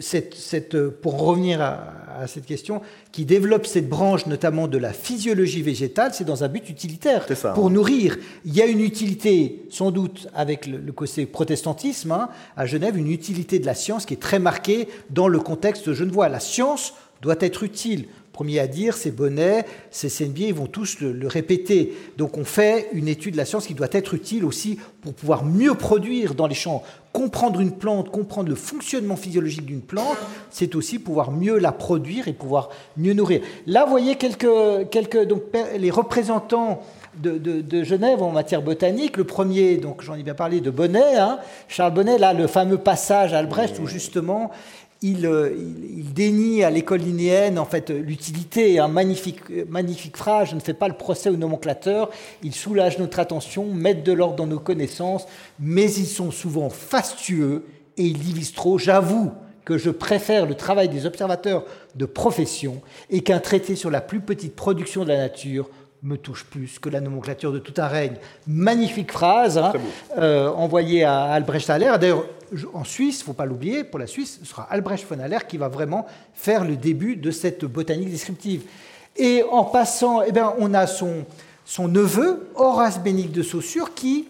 [SPEAKER 4] cette, cette, pour revenir à, à cette question, qui développe cette branche notamment de la physiologie végétale, c'est dans un but utilitaire, pour nourrir. Il y a une utilité, sans doute, avec le, côté protestantisme, hein, à Genève, une utilité de la science qui est très marquée dans le contexte genevois. La science doit être utile Premier à dire, c'est Bonnet, c'est Senbier, ils vont tous le, répéter. Donc on fait une étude de la science qui doit être utile aussi pour pouvoir mieux produire dans les champs. Comprendre une plante, comprendre le fonctionnement physiologique d'une plante, c'est aussi pouvoir mieux la produire et pouvoir mieux nourrir. Là, vous voyez quelques, quelques donc, les représentants de, Genève en matière botanique. Le premier, donc j'en ai bien parlé, de Bonnet, hein. Charles Bonnet, là, le fameux passage à Albrecht où justement il, euh, dénie à l'école linéenne en fait l'utilité. Un magnifique, magnifique phrase je ne fais pas le procès aux nomenclateurs, ils soulagent notre attention, mettent de l'ordre dans nos connaissances, mais ils sont souvent fastueux et ils divisent trop. J'avoue que je préfère le travail des observateurs de profession et qu'un traité sur la plus petite production de la nature me touche plus que la nomenclature de tout un règne. Magnifique phrase hein, euh, envoyée à Albrecht Haller. D'ailleurs, en Suisse, il ne faut pas l'oublier, pour la Suisse, ce sera Albrecht von Haller qui va vraiment faire le début de cette botanique descriptive. Et en passant, eh bien, on a son, son neveu, Horace Bénigne de Saussure, qui,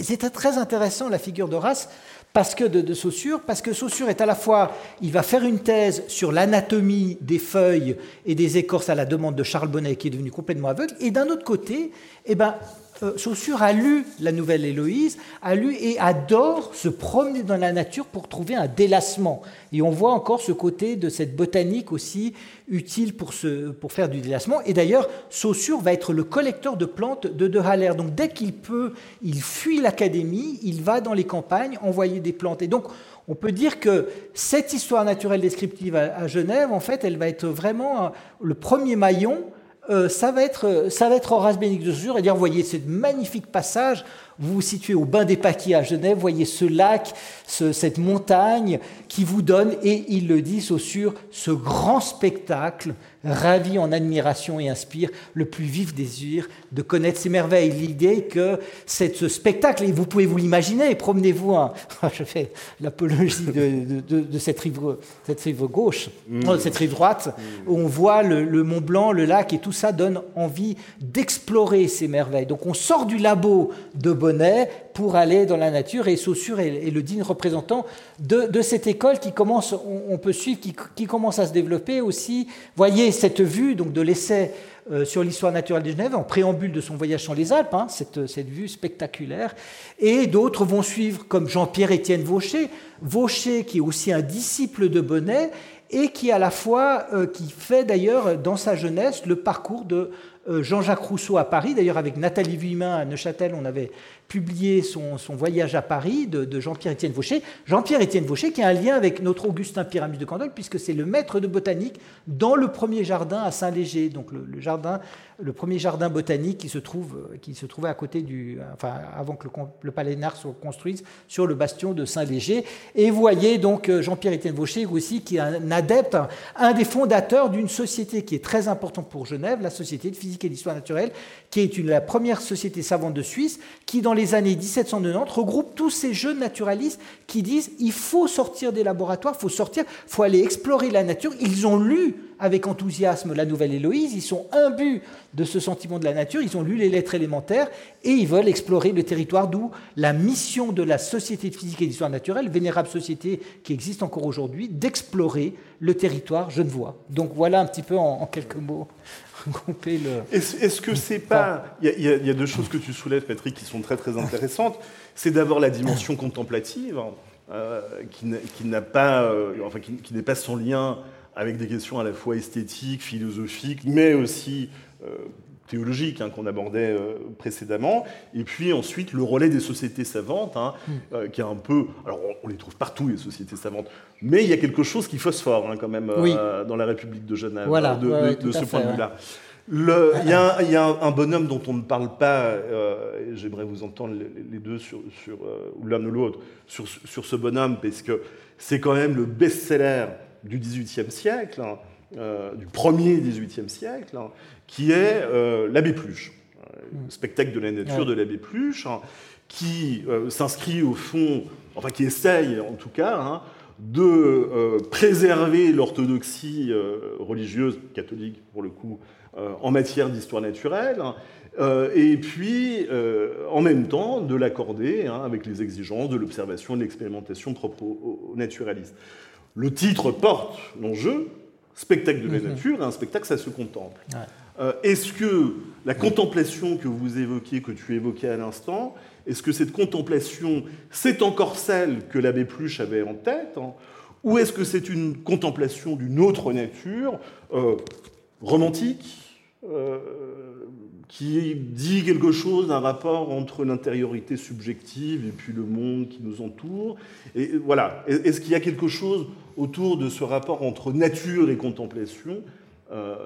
[SPEAKER 4] c'était très intéressant la figure d'Horace, parce que de, Saussure, parce que Saussure est à la fois, il va faire une thèse sur l'anatomie des feuilles et des écorces à la demande de Charles Bonnet, qui est devenu complètement aveugle, et d'un autre côté, eh ben, euh, Saussure a lu la nouvelle Héloïse, a lu et adore se promener dans la nature pour trouver un délassement. Et on voit encore ce côté de cette botanique aussi utile pour, pour faire du délassement. Et d'ailleurs, Saussure va être le collecteur de plantes de De Haller. Donc dès qu'il peut, il fuit l'académie, il va dans les campagnes envoyer des plantes. Et donc, on peut dire que cette histoire naturelle descriptive à, Genève, en fait, elle va être vraiment le premier maillon euh, ça, va être, ça va être Horace Bénigne de Saussure. Et dire, voyez ce magnifique passage, vous vous situez au bain des Paquis à Genève, voyez ce lac, cette montagne qui vous donne, et il le dit, Saussure, ce grand spectacle ravi en admiration et inspire le plus vif désir de connaître ces merveilles. L'idée que ce spectacle, et vous pouvez vous l'imaginer, promenez-vous, je fais l'apologie de, cette, rive, cette rive gauche, mm. cette rive droite, où on voit le, Mont Blanc, le lac, et tout ça donne envie d'explorer ces merveilles. Donc on sort du labo de Bonnet pour aller dans la nature, et Saussure est, le digne représentant de, cette école qui commence, on, peut suivre, qui, commence à se développer aussi. Voyez cette vue donc, de l'essai euh, sur l'histoire naturelle de Genève, en préambule de son voyage sur les Alpes, hein, cette, vue spectaculaire. Et d'autres vont suivre, comme Jean-Pierre-Étienne Vaucher, Vaucher qui est aussi un disciple de Bonnet et qui à la fois, euh, qui fait d'ailleurs dans sa jeunesse le parcours de Jean-Jacques Rousseau à Paris. D'ailleurs, avec Nathalie Vuillemin à Neuchâtel, on avait publié son, voyage à Paris de, Jean-Pierre-Étienne Vaucher. Jean-Pierre-Étienne Vaucher qui a un lien avec notre Augustin Pyramus de Candolle, puisque c'est le maître de botanique dans le premier jardin à Saint-Léger, donc le, jardin, le premier jardin botanique qui se, se trouvait à côté du. Enfin, avant que le, palais Nard soit construit, sur le bastion de Saint-Léger. Et vous voyez donc euh, Jean-Pierre-Étienne Vaucher aussi, qui est un adepte, un des fondateurs d'une société qui est très importante pour Genève, la Société de physique et d'histoire naturelle, qui est une, la première société savante de Suisse, qui dans les années 1790 regroupe tous ces jeunes naturalistes qui disent il faut sortir des laboratoires, il faut sortir, il faut aller explorer la nature. Ils ont lu avec enthousiasme la nouvelle Héloïse, ils sont imbus de ce sentiment de la nature, ils ont lu les lettres élémentaires et ils veulent explorer le territoire, d'où la mission de la Société de physique et d'histoire naturelle, vénérable société qui existe encore aujourd'hui, d'explorer le territoire genevois. Donc voilà un petit peu en quelques mots
[SPEAKER 3] est-ce que c'est pas. Il y, a deux choses que tu soulèves, Patrick, qui sont très très intéressantes. C'est d'abord la dimension contemplative, euh, qui n'a pas, euh, enfin, qui, n'est pas sans lien avec des questions à la fois esthétiques, philosophiques, mais aussi euh, théologiques hein, qu'on abordait précédemment. Et puis ensuite le relais des sociétés savantes, hein, mm. qui est un peu. Alors on, les trouve partout les sociétés savantes, mais il y a quelque chose qui phosphore hein, quand même dans la République de Genève de, ce point de vue-là. Il y, a un bonhomme dont on ne parle pas, euh, j'aimerais vous entendre les, deux, sur, euh, ou l'un ou l'autre, sur, ce bonhomme, parce que c'est quand même le best-seller du XVIIIe siècle, hein, euh, du premier XVIIIe siècle, hein, qui est l'abbé Pluche, le spectacle de la nature de l'abbé Pluche, hein, qui s'inscrit au fond, enfin qui essaye en tout cas, de préserver l'orthodoxie religieuse, catholique pour le coup, euh, en matière d'histoire naturelle, euh, et puis euh, en même temps de l'accorder hein, avec les exigences de l'observation et de l'expérimentation propre aux, naturalistes. Le titre porte l'enjeu, spectacle de la mhm. nature et un spectacle, ça se contemple. Euh, est-ce que la contemplation que vous évoquiez, que tu évoquais à l'instant, est-ce que cette contemplation, c'est encore celle que l'abbé Pluche avait en tête hein, Ou est-ce que c'est une contemplation d'une autre nature, euh, romantique, euh, qui dit quelque chose d'un rapport entre l'intériorité subjective et puis le monde qui nous entoure? Et voilà, est-ce qu'il y a quelque chose autour de ce rapport entre nature et contemplation euh,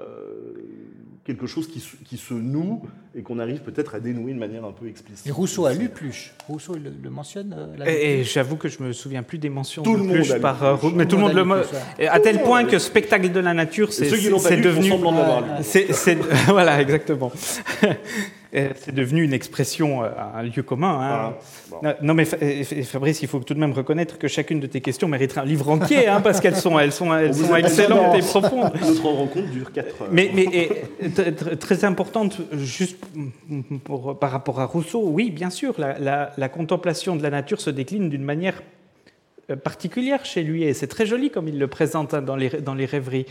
[SPEAKER 3] quelque chose qui, qui, se noue et qu'on arrive peut-être à dénouer de manière un peu explicite.
[SPEAKER 4] Et Rousseau a lu Pluche. Rousseau le, mentionne.
[SPEAKER 5] Euh, et, j'avoue que je me souviens plus des mentions tout de le Pluche par euh, mais tout, le monde le à tel point que spectacle de la nature, c'est devenu. C'est voilà exactement. Euh, c'est devenu une expression, euh, un lieu commun. Hein. Non, mais Fabrice, il faut tout de même reconnaître que chacune de tes questions mériterait un livre entier, hein, parce qu'elles sont, elles sont, elles sont excellentes et profondes.
[SPEAKER 3] Notre rencontre dure 4 heures.
[SPEAKER 5] Mais, mais très importante, juste pour, par rapport à Rousseau, oui, bien sûr, la, la contemplation de la nature se décline d'une manière euh, particulière chez lui, et c'est très joli comme il le présente hein, dans, les, dans les rêveries,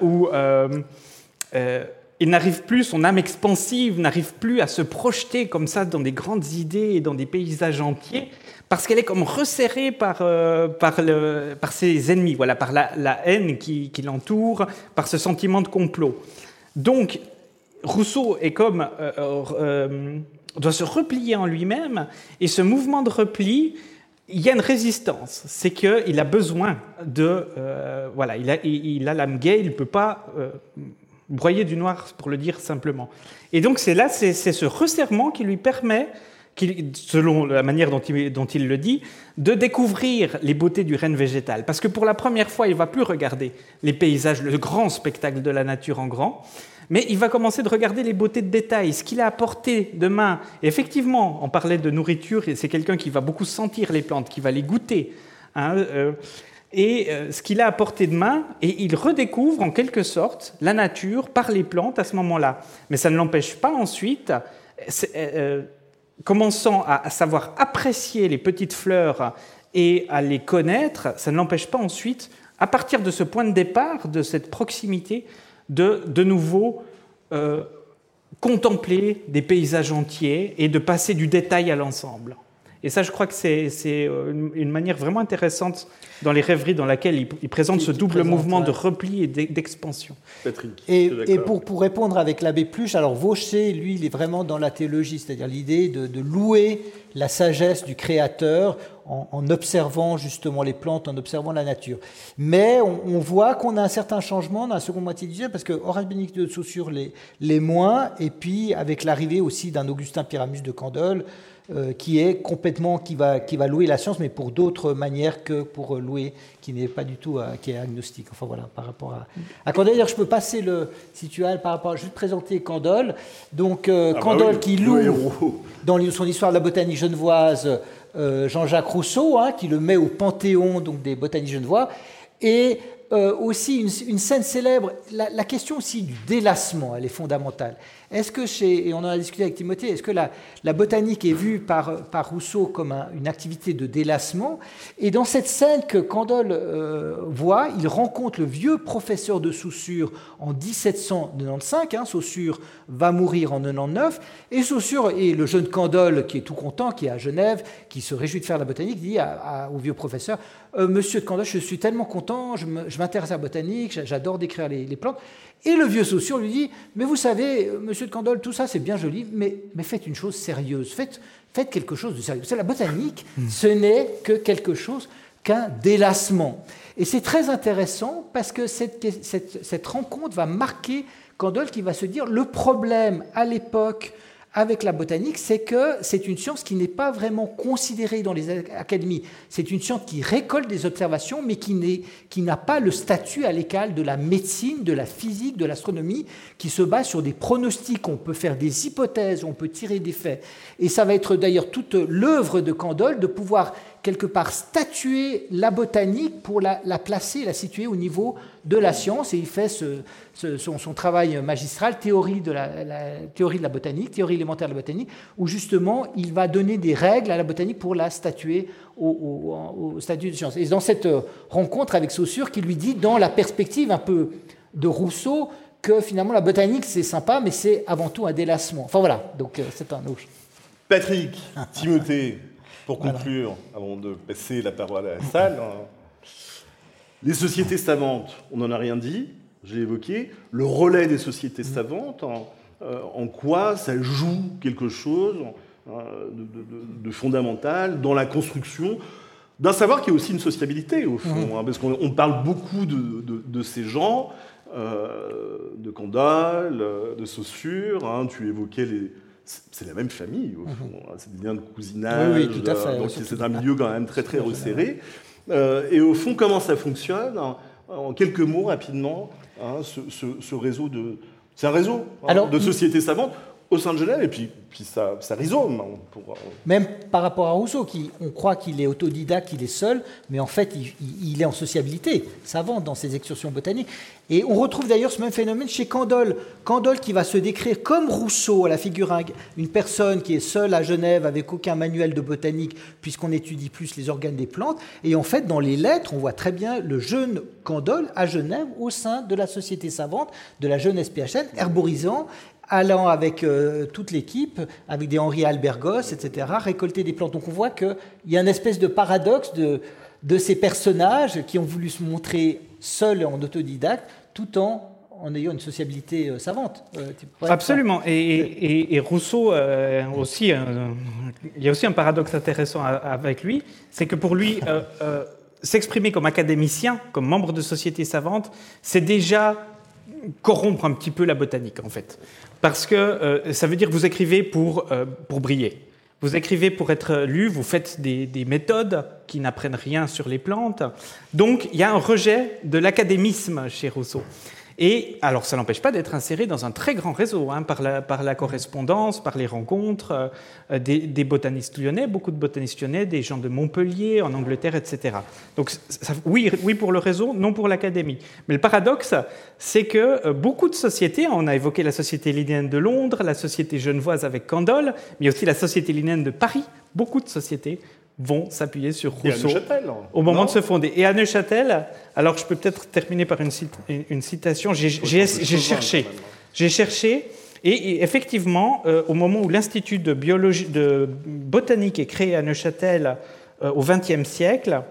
[SPEAKER 5] où il n'arrive plus, son âme expansive n'arrive plus à se projeter comme ça dans des grandes idées et dans des paysages entiers, parce qu'elle est comme resserrée par, euh, par, par, ses ennemis, voilà, par la, haine qui, l'entoure, par ce sentiment de complot. Donc, Rousseau est comme, euh, euh, doit se replier en lui-même, et ce mouvement de repli, il y a une résistance, c'est qu'il a besoin de... voilà, il a, il a l'âme gay, il ne peut pas broyer du noir, pour le dire simplement. Et donc c'est là, c'est ce resserrement qui lui permet, selon la manière dont il, le dit, de découvrir les beautés du règne végétal. Parce que pour la première fois, il va plus regarder les paysages, le grand spectacle de la nature en grand, mais il va commencer de regarder les beautés de détail, ce qu'il a apporté de main. effectivement, on parlait de nourriture, et c'est quelqu'un qui va beaucoup sentir les plantes, qui va les goûter. Hein, euh, et euh, ce qu'il a apporté de main, et il redécouvre en quelque sorte la nature par les plantes à ce moment-là. Mais ça ne l'empêche pas ensuite, euh, euh, commençant à, savoir apprécier les petites fleurs et à les connaître, ça ne l'empêche pas ensuite, à partir de ce point de départ, de cette proximité, de de nouveau contempler des paysages entiers et de passer du détail à l'ensemble. Et ça, je crois que c'est euh, une manière vraiment intéressante dans les rêveries dans laquelle il, présente ce double mouvement de repli et d'expansion.
[SPEAKER 4] Et, et pour, pour, répondre avec l'abbé Pluche, alors Vaucher, lui, il est vraiment dans la théologie, c'est-à-dire l'idée de, de, louer la sagesse du Créateur en, observant justement les plantes, en observant la nature. Mais on, voit qu'on a un certain changement dans la seconde moitié du siècle, parce que Horace Bénédicte de Saussure les, les moins, et puis avec l'arrivée aussi d'un Augustin Pyramus de Candolle, euh, qui est complètement qui va qui va louer la science, mais pour d'autres manières que pour louer, qui n'est pas du tout euh, qui est agnostique. Enfin voilà, par rapport à, à Candolle. D'ailleurs, je peux passer le si tu as par rapport. Je vais te présenter Candolle. Donc euh, ah bah qui loue dans son histoire de la botanique genevoise Jean-Jacques Rousseau, hein, qui le met au panthéon donc des botanistes genevois. Et aussi une, scène célèbre, la, la, question aussi du délassement, elle est fondamentale. Est-ce que chez, et on en a discuté avec Timothée, est-ce que la, botanique est vue par, Rousseau comme une activité de délassement? Et dans cette scène que Candolle euh, voit, il rencontre le vieux professeur de Saussure en 1795. Hein, Saussure va mourir en 99. Et Saussure et le jeune Candolle, qui est tout content, qui est à Genève, qui se réjouit de faire la botanique, dit au vieux professeur euh, Monsieur de Candolle, je suis tellement content, je m'intéresse à la botanique, j'adore décrire les, les plantes. Et le vieux Saussure lui dit Mais vous savez, monsieur de Candolle, tout ça c'est bien joli, mais, mais faites une chose sérieuse, faites, faites quelque chose de sérieux. C'est la botanique, hmm. ce n'est que quelque chose qu'un délassement. Et c'est très intéressant parce que cette, cette, cette rencontre va marquer Candolle qui va se dire Le problème à l'époque avec la botanique, c'est que c'est une science qui n'est pas vraiment considérée dans les académies. C'est une science qui récolte des observations, mais qui, n'a pas le statut à l'égal de la médecine, de la physique, de l'astronomie, qui se base sur des pronostics. On peut faire des hypothèses, on peut tirer des faits. Et ça va être d'ailleurs toute l'œuvre de Candolle de pouvoir quelque part statuer la botanique pour la, placer, la situer au niveau de la science. Et il fait son, travail magistral, théorie de la, théorie de la botanique, théorie élémentaire de la botanique, où justement il va donner des règles à la botanique pour la statuer au, statut de science. Et dans cette rencontre avec Saussure, qui lui dit, dans la perspective un peu de Rousseau, que finalement la botanique c'est sympa, mais c'est avant tout un délassement. Enfin voilà, donc euh, c'est un autre.
[SPEAKER 3] Patrick, Timothée, pour conclure, avant de passer la parole à la salle, hein. les sociétés savantes, on n'en a rien dit, j'ai évoqué, le relais des sociétés mm. savantes, euh, en, quoi ça joue quelque chose euh, de, fondamental dans la construction d'un savoir qui est aussi une sociabilité, au fond, mm. hein, parce qu'on parle beaucoup de, ces gens, euh, de Condal, de Saussure, hein, tu évoquais les c'est la même famille, au fond. Mhm. Hein, c'est des liens de cousinage.
[SPEAKER 4] Oui, tout à fait.
[SPEAKER 3] Euh, donc c'est un milieu quand même très, très resserré. Euh, et au fond, comment ça fonctionne En quelques mots, rapidement, hein, ce, réseau de. C'est un réseau hein, de sociétés savantes au sein de Genève, et puis, ça, rhizome.
[SPEAKER 4] Pour... Même par rapport à Rousseau, qui, on croit qu'il est autodidacte, qu'il est seul, mais en fait, il, est en sociabilité, savant dans ses excursions botaniques. Et on retrouve d'ailleurs ce même phénomène chez Candolle. Candolle qui va se décrire comme Rousseau à la figure une personne qui est seule à Genève avec aucun manuel de botanique, puisqu'on étudie plus les organes des plantes. Et en fait, dans les lettres, on voit très bien le jeune Candolle à Genève au sein de la société savante, de la jeune SPHN, herborisant allant avec euh, toute l'équipe, avec des Henri Albergos, etc., récolter des plantes. Donc on voit qu'il y a une espèce de paradoxe de, ces personnages qui ont voulu se montrer seuls en autodidacte, tout en ayant une sociabilité euh, savante.
[SPEAKER 5] Euh, Absolument. Et, et, Rousseau aussi, il y a aussi un paradoxe intéressant avec lui, c'est que pour lui, s'exprimer comme académicien, comme membre de société savante, c'est déjà corrompre un petit peu la botanique, en fait. Parce que euh, ça veut dire que vous écrivez pour, euh, pour briller. Vous écrivez pour être lu, vous faites des, des méthodes qui n'apprennent rien sur les plantes. Donc il y a un rejet de l'académisme chez Rousseau. Et alors, ça n'empêche pas d'être inséré dans un très grand réseau, hein, par, la, correspondance, par les rencontres euh, des, botanistes lyonnais, beaucoup de botanistes lyonnais, des gens de Montpellier, en Angleterre, etc. Donc, oui, oui pour le réseau, non pour l'académie. Mais le paradoxe, c'est que euh, beaucoup de sociétés, on a évoqué la Société linéenne de Londres, la Société genevoise avec Candolle, mais aussi la Société linéenne de Paris, beaucoup de sociétés vont s'appuyer sur Rousseau au moment de se fonder. Et à Neuchâtel, alors je peux peut-être terminer par une, une citation, j'ai cherché, j'ai cherché, et, effectivement, euh, au moment où l'Institut de, biologie, de botanique est créé à Neuchâtel euh, au XXe siècle,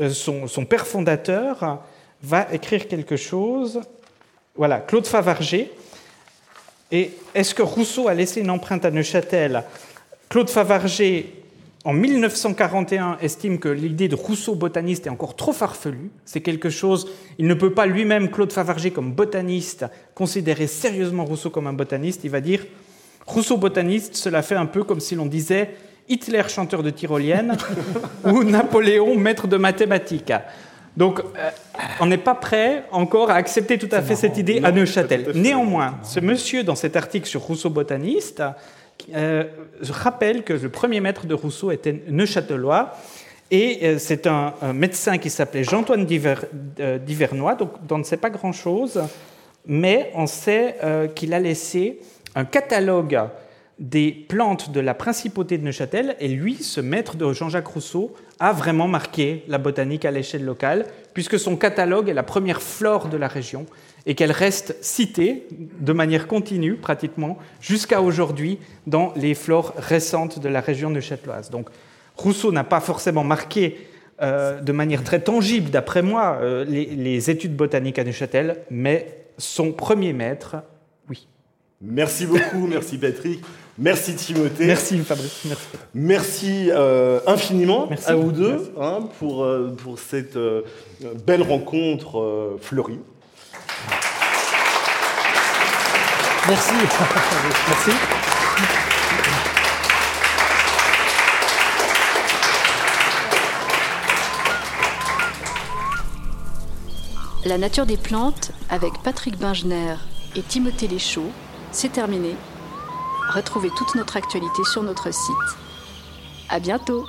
[SPEAKER 5] euh, son, son, père fondateur va écrire quelque chose. Voilà, Claude Favarger. Et est-ce que Rousseau a laissé une empreinte à Neuchâtel? Claude Favarger en 1941, estime que l'idée de Rousseau botaniste est encore trop farfelue. C'est quelque chose, il ne peut pas lui-même, Claude Favarger, comme botaniste, considérer sérieusement Rousseau comme un botaniste. Il va dire Rousseau botaniste, cela fait un peu comme si l'on disait Hitler chanteur de tyrolienne ou Napoléon maître de mathématiques. Donc, euh, on n'est pas prêt encore à accepter tout à fait cette idée à Neuchâtel. Néanmoins, ce monsieur, dans cet article sur Rousseau botaniste, euh, je rappelle que le premier maître de Rousseau était neuchâtelois. Et euh, c'est un, médecin qui s'appelait Jean-Antoine euh, Divernois, donc on ne sait pas grand-chose, mais on sait qu'il a laissé un catalogue des plantes de la principauté de Neuchâtel, et lui, ce maître de Jean-Jacques Rousseau, a vraiment marqué la botanique à l'échelle locale, puisque son catalogue est la première flore de la région, et qu'elle reste citée de manière continue, pratiquement, jusqu'à aujourd'hui, dans les flores récentes de la région neuchâteloise. Donc, Rousseau n'a pas forcément marqué euh, de manière très tangible, d'après moi, euh, les, études botaniques à Neuchâtel, mais son premier maître, oui.
[SPEAKER 3] Merci beaucoup, merci Patrick, merci Timothée.
[SPEAKER 5] Merci Fabrice, merci.
[SPEAKER 3] Merci euh, infiniment à vous deux hein, pour, pour cette belle rencontre fleurie.
[SPEAKER 4] Merci. Merci.
[SPEAKER 2] La nature des plantes avec Patrick Bingener et Timothée Léchaud, c'est terminé. Retrouvez toute notre actualité sur notre site. À bientôt!